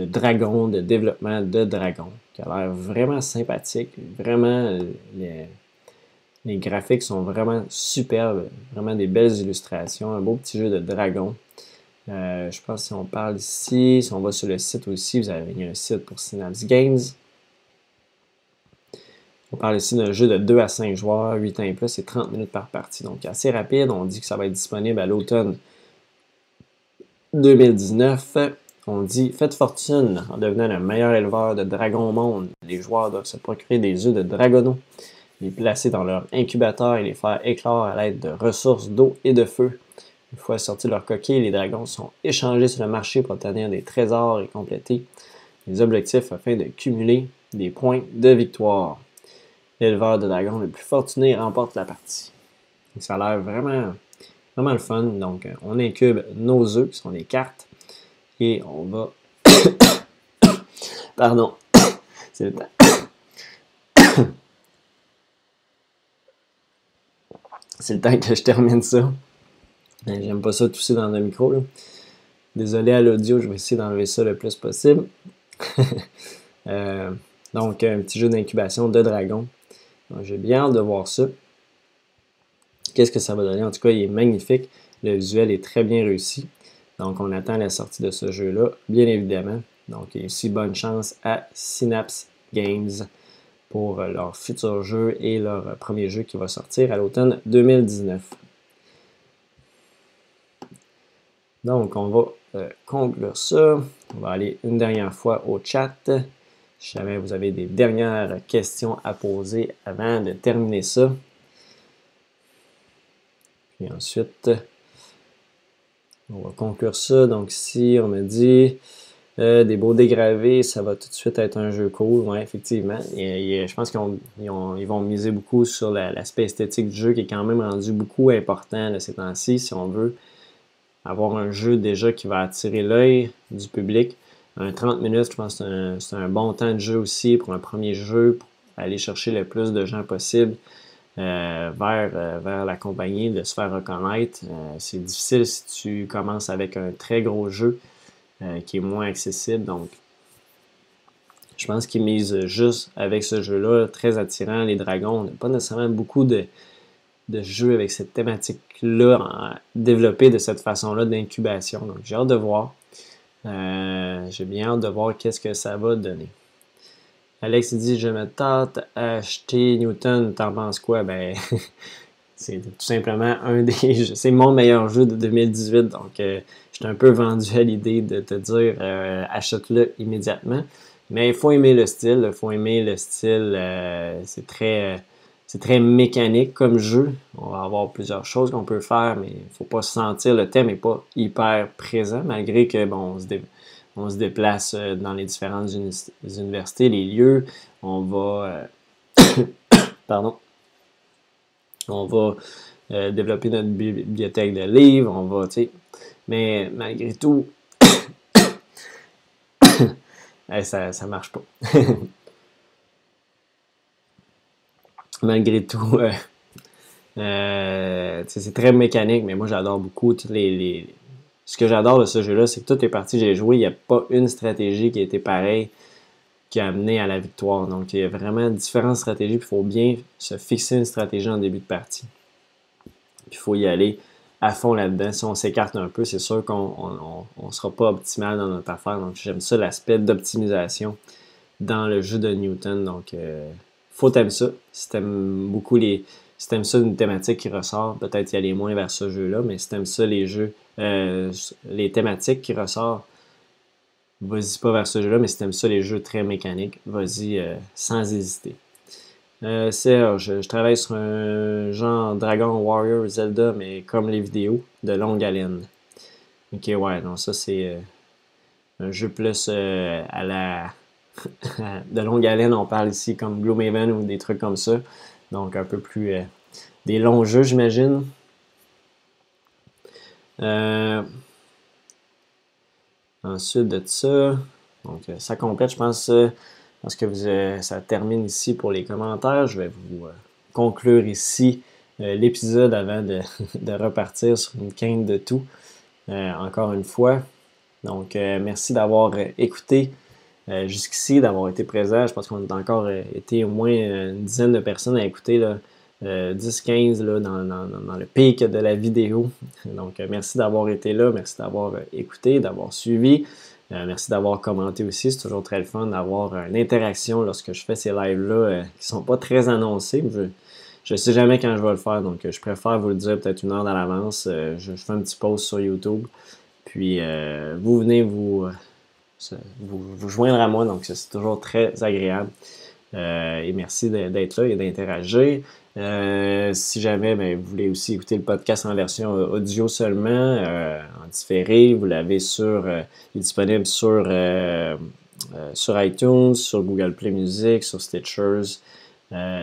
dragon, de développement de dragon, qui a l'air vraiment sympathique. Vraiment, les, graphiques sont vraiment superbes, vraiment des belles illustrations, un beau petit jeu de dragon. Euh, je pense que si on parle ici, si on va sur le site aussi, vous avez un site pour Synapse Games. On parle ici d'un jeu de 2 à 5 joueurs, 8 ans et plus, et 30 minutes par partie. Donc assez rapide. On dit que ça va être disponible à l'automne 2019, on dit Faites fortune en devenant le meilleur éleveur de dragons au monde. Les joueurs doivent se procurer des œufs de dragono, les placer dans leur incubateur et les faire éclore à l'aide de ressources d'eau et de feu. Une fois sortis de leur coquille, les dragons sont échangés sur le marché pour obtenir des trésors et compléter les objectifs afin de cumuler des points de victoire. L'éleveur de dragons le plus fortuné remporte la partie. ça a l'air vraiment Vraiment le fun. Donc, euh, on incube nos œufs, qui sont des cartes, et on va. Pardon. C'est le temps. C'est le temps que je termine ça. Ben, j'aime pas ça tousser dans le micro. Désolé à l'audio, je vais essayer d'enlever ça le plus possible. Euh, donc, un petit jeu d'incubation de dragon. J'ai bien hâte de voir ça. Qu'est-ce que ça va donner? En tout cas, il est magnifique. Le visuel est très bien réussi. Donc, on attend la sortie de ce jeu-là, bien évidemment. Donc, aussi bonne chance à Synapse Games pour leur futur jeu et leur premier jeu qui va sortir à l'automne 2019. Donc, on va euh, conclure ça. On va aller une dernière fois au chat. Si jamais vous avez des dernières questions à poser avant de terminer ça. Et ensuite, on va conclure ça. Donc ici, on me dit des beaux dégravés, ça va tout de suite être un jeu cool, ouais, effectivement. Je pense qu'ils vont miser beaucoup sur l'aspect esthétique du jeu qui est quand même rendu beaucoup important ces temps-ci, si on veut avoir un jeu déjà qui va attirer l'œil du public. Un 30 minutes, je pense c'est un, bon temps de jeu aussi pour un premier jeu, pour aller chercher le plus de gens possible euh, vers, euh, vers la compagnie, de se faire reconnaître. Euh, c'est difficile si tu commences avec un très gros jeu qui est moins accessible. Donc, je pense qu'ils misent juste avec ce jeu-là, très attirant. Les dragons, on n'a pas nécessairement beaucoup de, de jeux avec cette thématique-là développée de cette façon-là d'incubation. Donc, j'ai hâte de voir. Euh, j'ai bien hâte de voir qu'est-ce que ça va donner. Alex dit Je me tente à acheter Newton, t'en penses quoi? Ben, c'est tout simplement un des C'est mon meilleur jeu de 2018, donc euh, je suis un peu vendu à l'idée de te dire euh, achète-le immédiatement. Mais il faut aimer le style, il faut aimer le style, c'est très c'est très mécanique comme jeu. On va avoir plusieurs choses qu'on peut faire, mais il ne faut pas se sentir, le thème n'est pas hyper présent, malgré que bon, on, se déplace euh, dans les différentes universités, les lieux. On va. Euh, pardon. On va euh, développer notre bibliothèque de livres. On va, tu sais. Mais malgré tout, ça ne marche pas. malgré tout, euh, euh, c'est très mécanique, mais moi j'adore beaucoup les, Ce que j'adore de ce jeu-là, c'est que toutes les parties que j'ai jouées, il n'y a pas une stratégie qui a été pareille qui a amené à la victoire. Donc il y a vraiment différentes stratégies, il faut bien se fixer une stratégie en début de partie. il faut y aller à fond là-dedans. Si on s'écarte un peu, c'est sûr qu'on ne sera pas optimal dans notre affaire. Donc j'aime ça, l'aspect d'optimisation dans le jeu de Newton. Donc euh, faut t'aimer ça. Si t'aimes beaucoup les. Si t'aimes ça une thématique qui ressort, peut-être y aller moins vers ce jeu-là, mais si t'aimes ça les jeux, euh, les thématiques qui ressortent, vas-y pas vers ce jeu-là, mais si t'aimes ça les jeux très mécaniques, vas-y euh, sans hésiter. Euh, Serge, je travaille sur un genre Dragon Warrior Zelda, mais comme les vidéos, de longue haleine. Ok, ouais, non, ça c'est un jeu plus à la de longue haleine, on parle ici comme Gloomhaven ou des trucs comme ça. Donc un peu plus euh, des longs jeux, j'imagine. Euh, ensuite de ça, donc euh, ça complète, je pense, parce que vous, ça termine ici pour les commentaires. Je vais vous conclure ici l'épisode avant de, de, repartir sur une quinte de tout. encore une fois. Donc, merci d'avoir écouté euh, jusqu'ici, d'avoir été présent. Je pense qu'on a encore euh, été au moins une dizaine de personnes à écouter, 10-15 euh, dans, dans, le pic de la vidéo. Donc, merci d'avoir été là, merci d'avoir écouté, d'avoir suivi. merci d'avoir commenté aussi. C'est toujours très le fun d'avoir une interaction lorsque je fais ces lives-là qui sont pas très annoncés. Je ne sais jamais quand je vais le faire, donc je préfère vous le dire peut-être une heure dans l'avance. Je, fais un petit post sur YouTube. Puis vous venez vous, vous, joindre à moi. Donc, c'est toujours très agréable. Euh, et merci d'être là et d'interagir. Euh, si jamais ben, vous voulez aussi écouter le podcast en version audio seulement, euh, en différé, vous l'avez sur, il est disponible sur, sur iTunes, sur Google Play Music, sur Stitchers,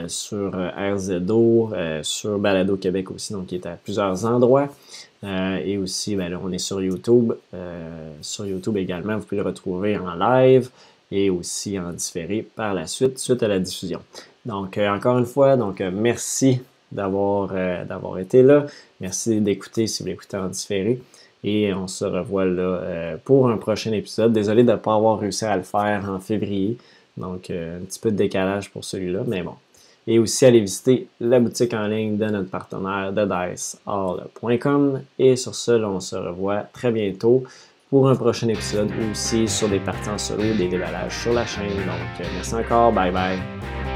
sur RZO, sur Balado Québec aussi, donc qui est à plusieurs endroits. Euh, et aussi, ben on est sur YouTube. Euh, sur YouTube également, vous pouvez le retrouver en live et aussi en différé par la suite, suite à la diffusion. Donc, euh, encore une fois, donc merci d'avoir d'avoir été là. Merci d'écouter si vous l'écoutez en différé. Et on se revoit là pour un prochain épisode. Désolé de ne pas avoir réussi à le faire en février. Donc, un petit peu de décalage pour celui-là, mais bon, et aussi aller visiter la boutique en ligne de notre partenaire de. Et sur ce, on se revoit très bientôt pour un prochain épisode ou aussi sur des parties en solo, des déballages sur la chaîne. Donc, merci encore. Bye bye.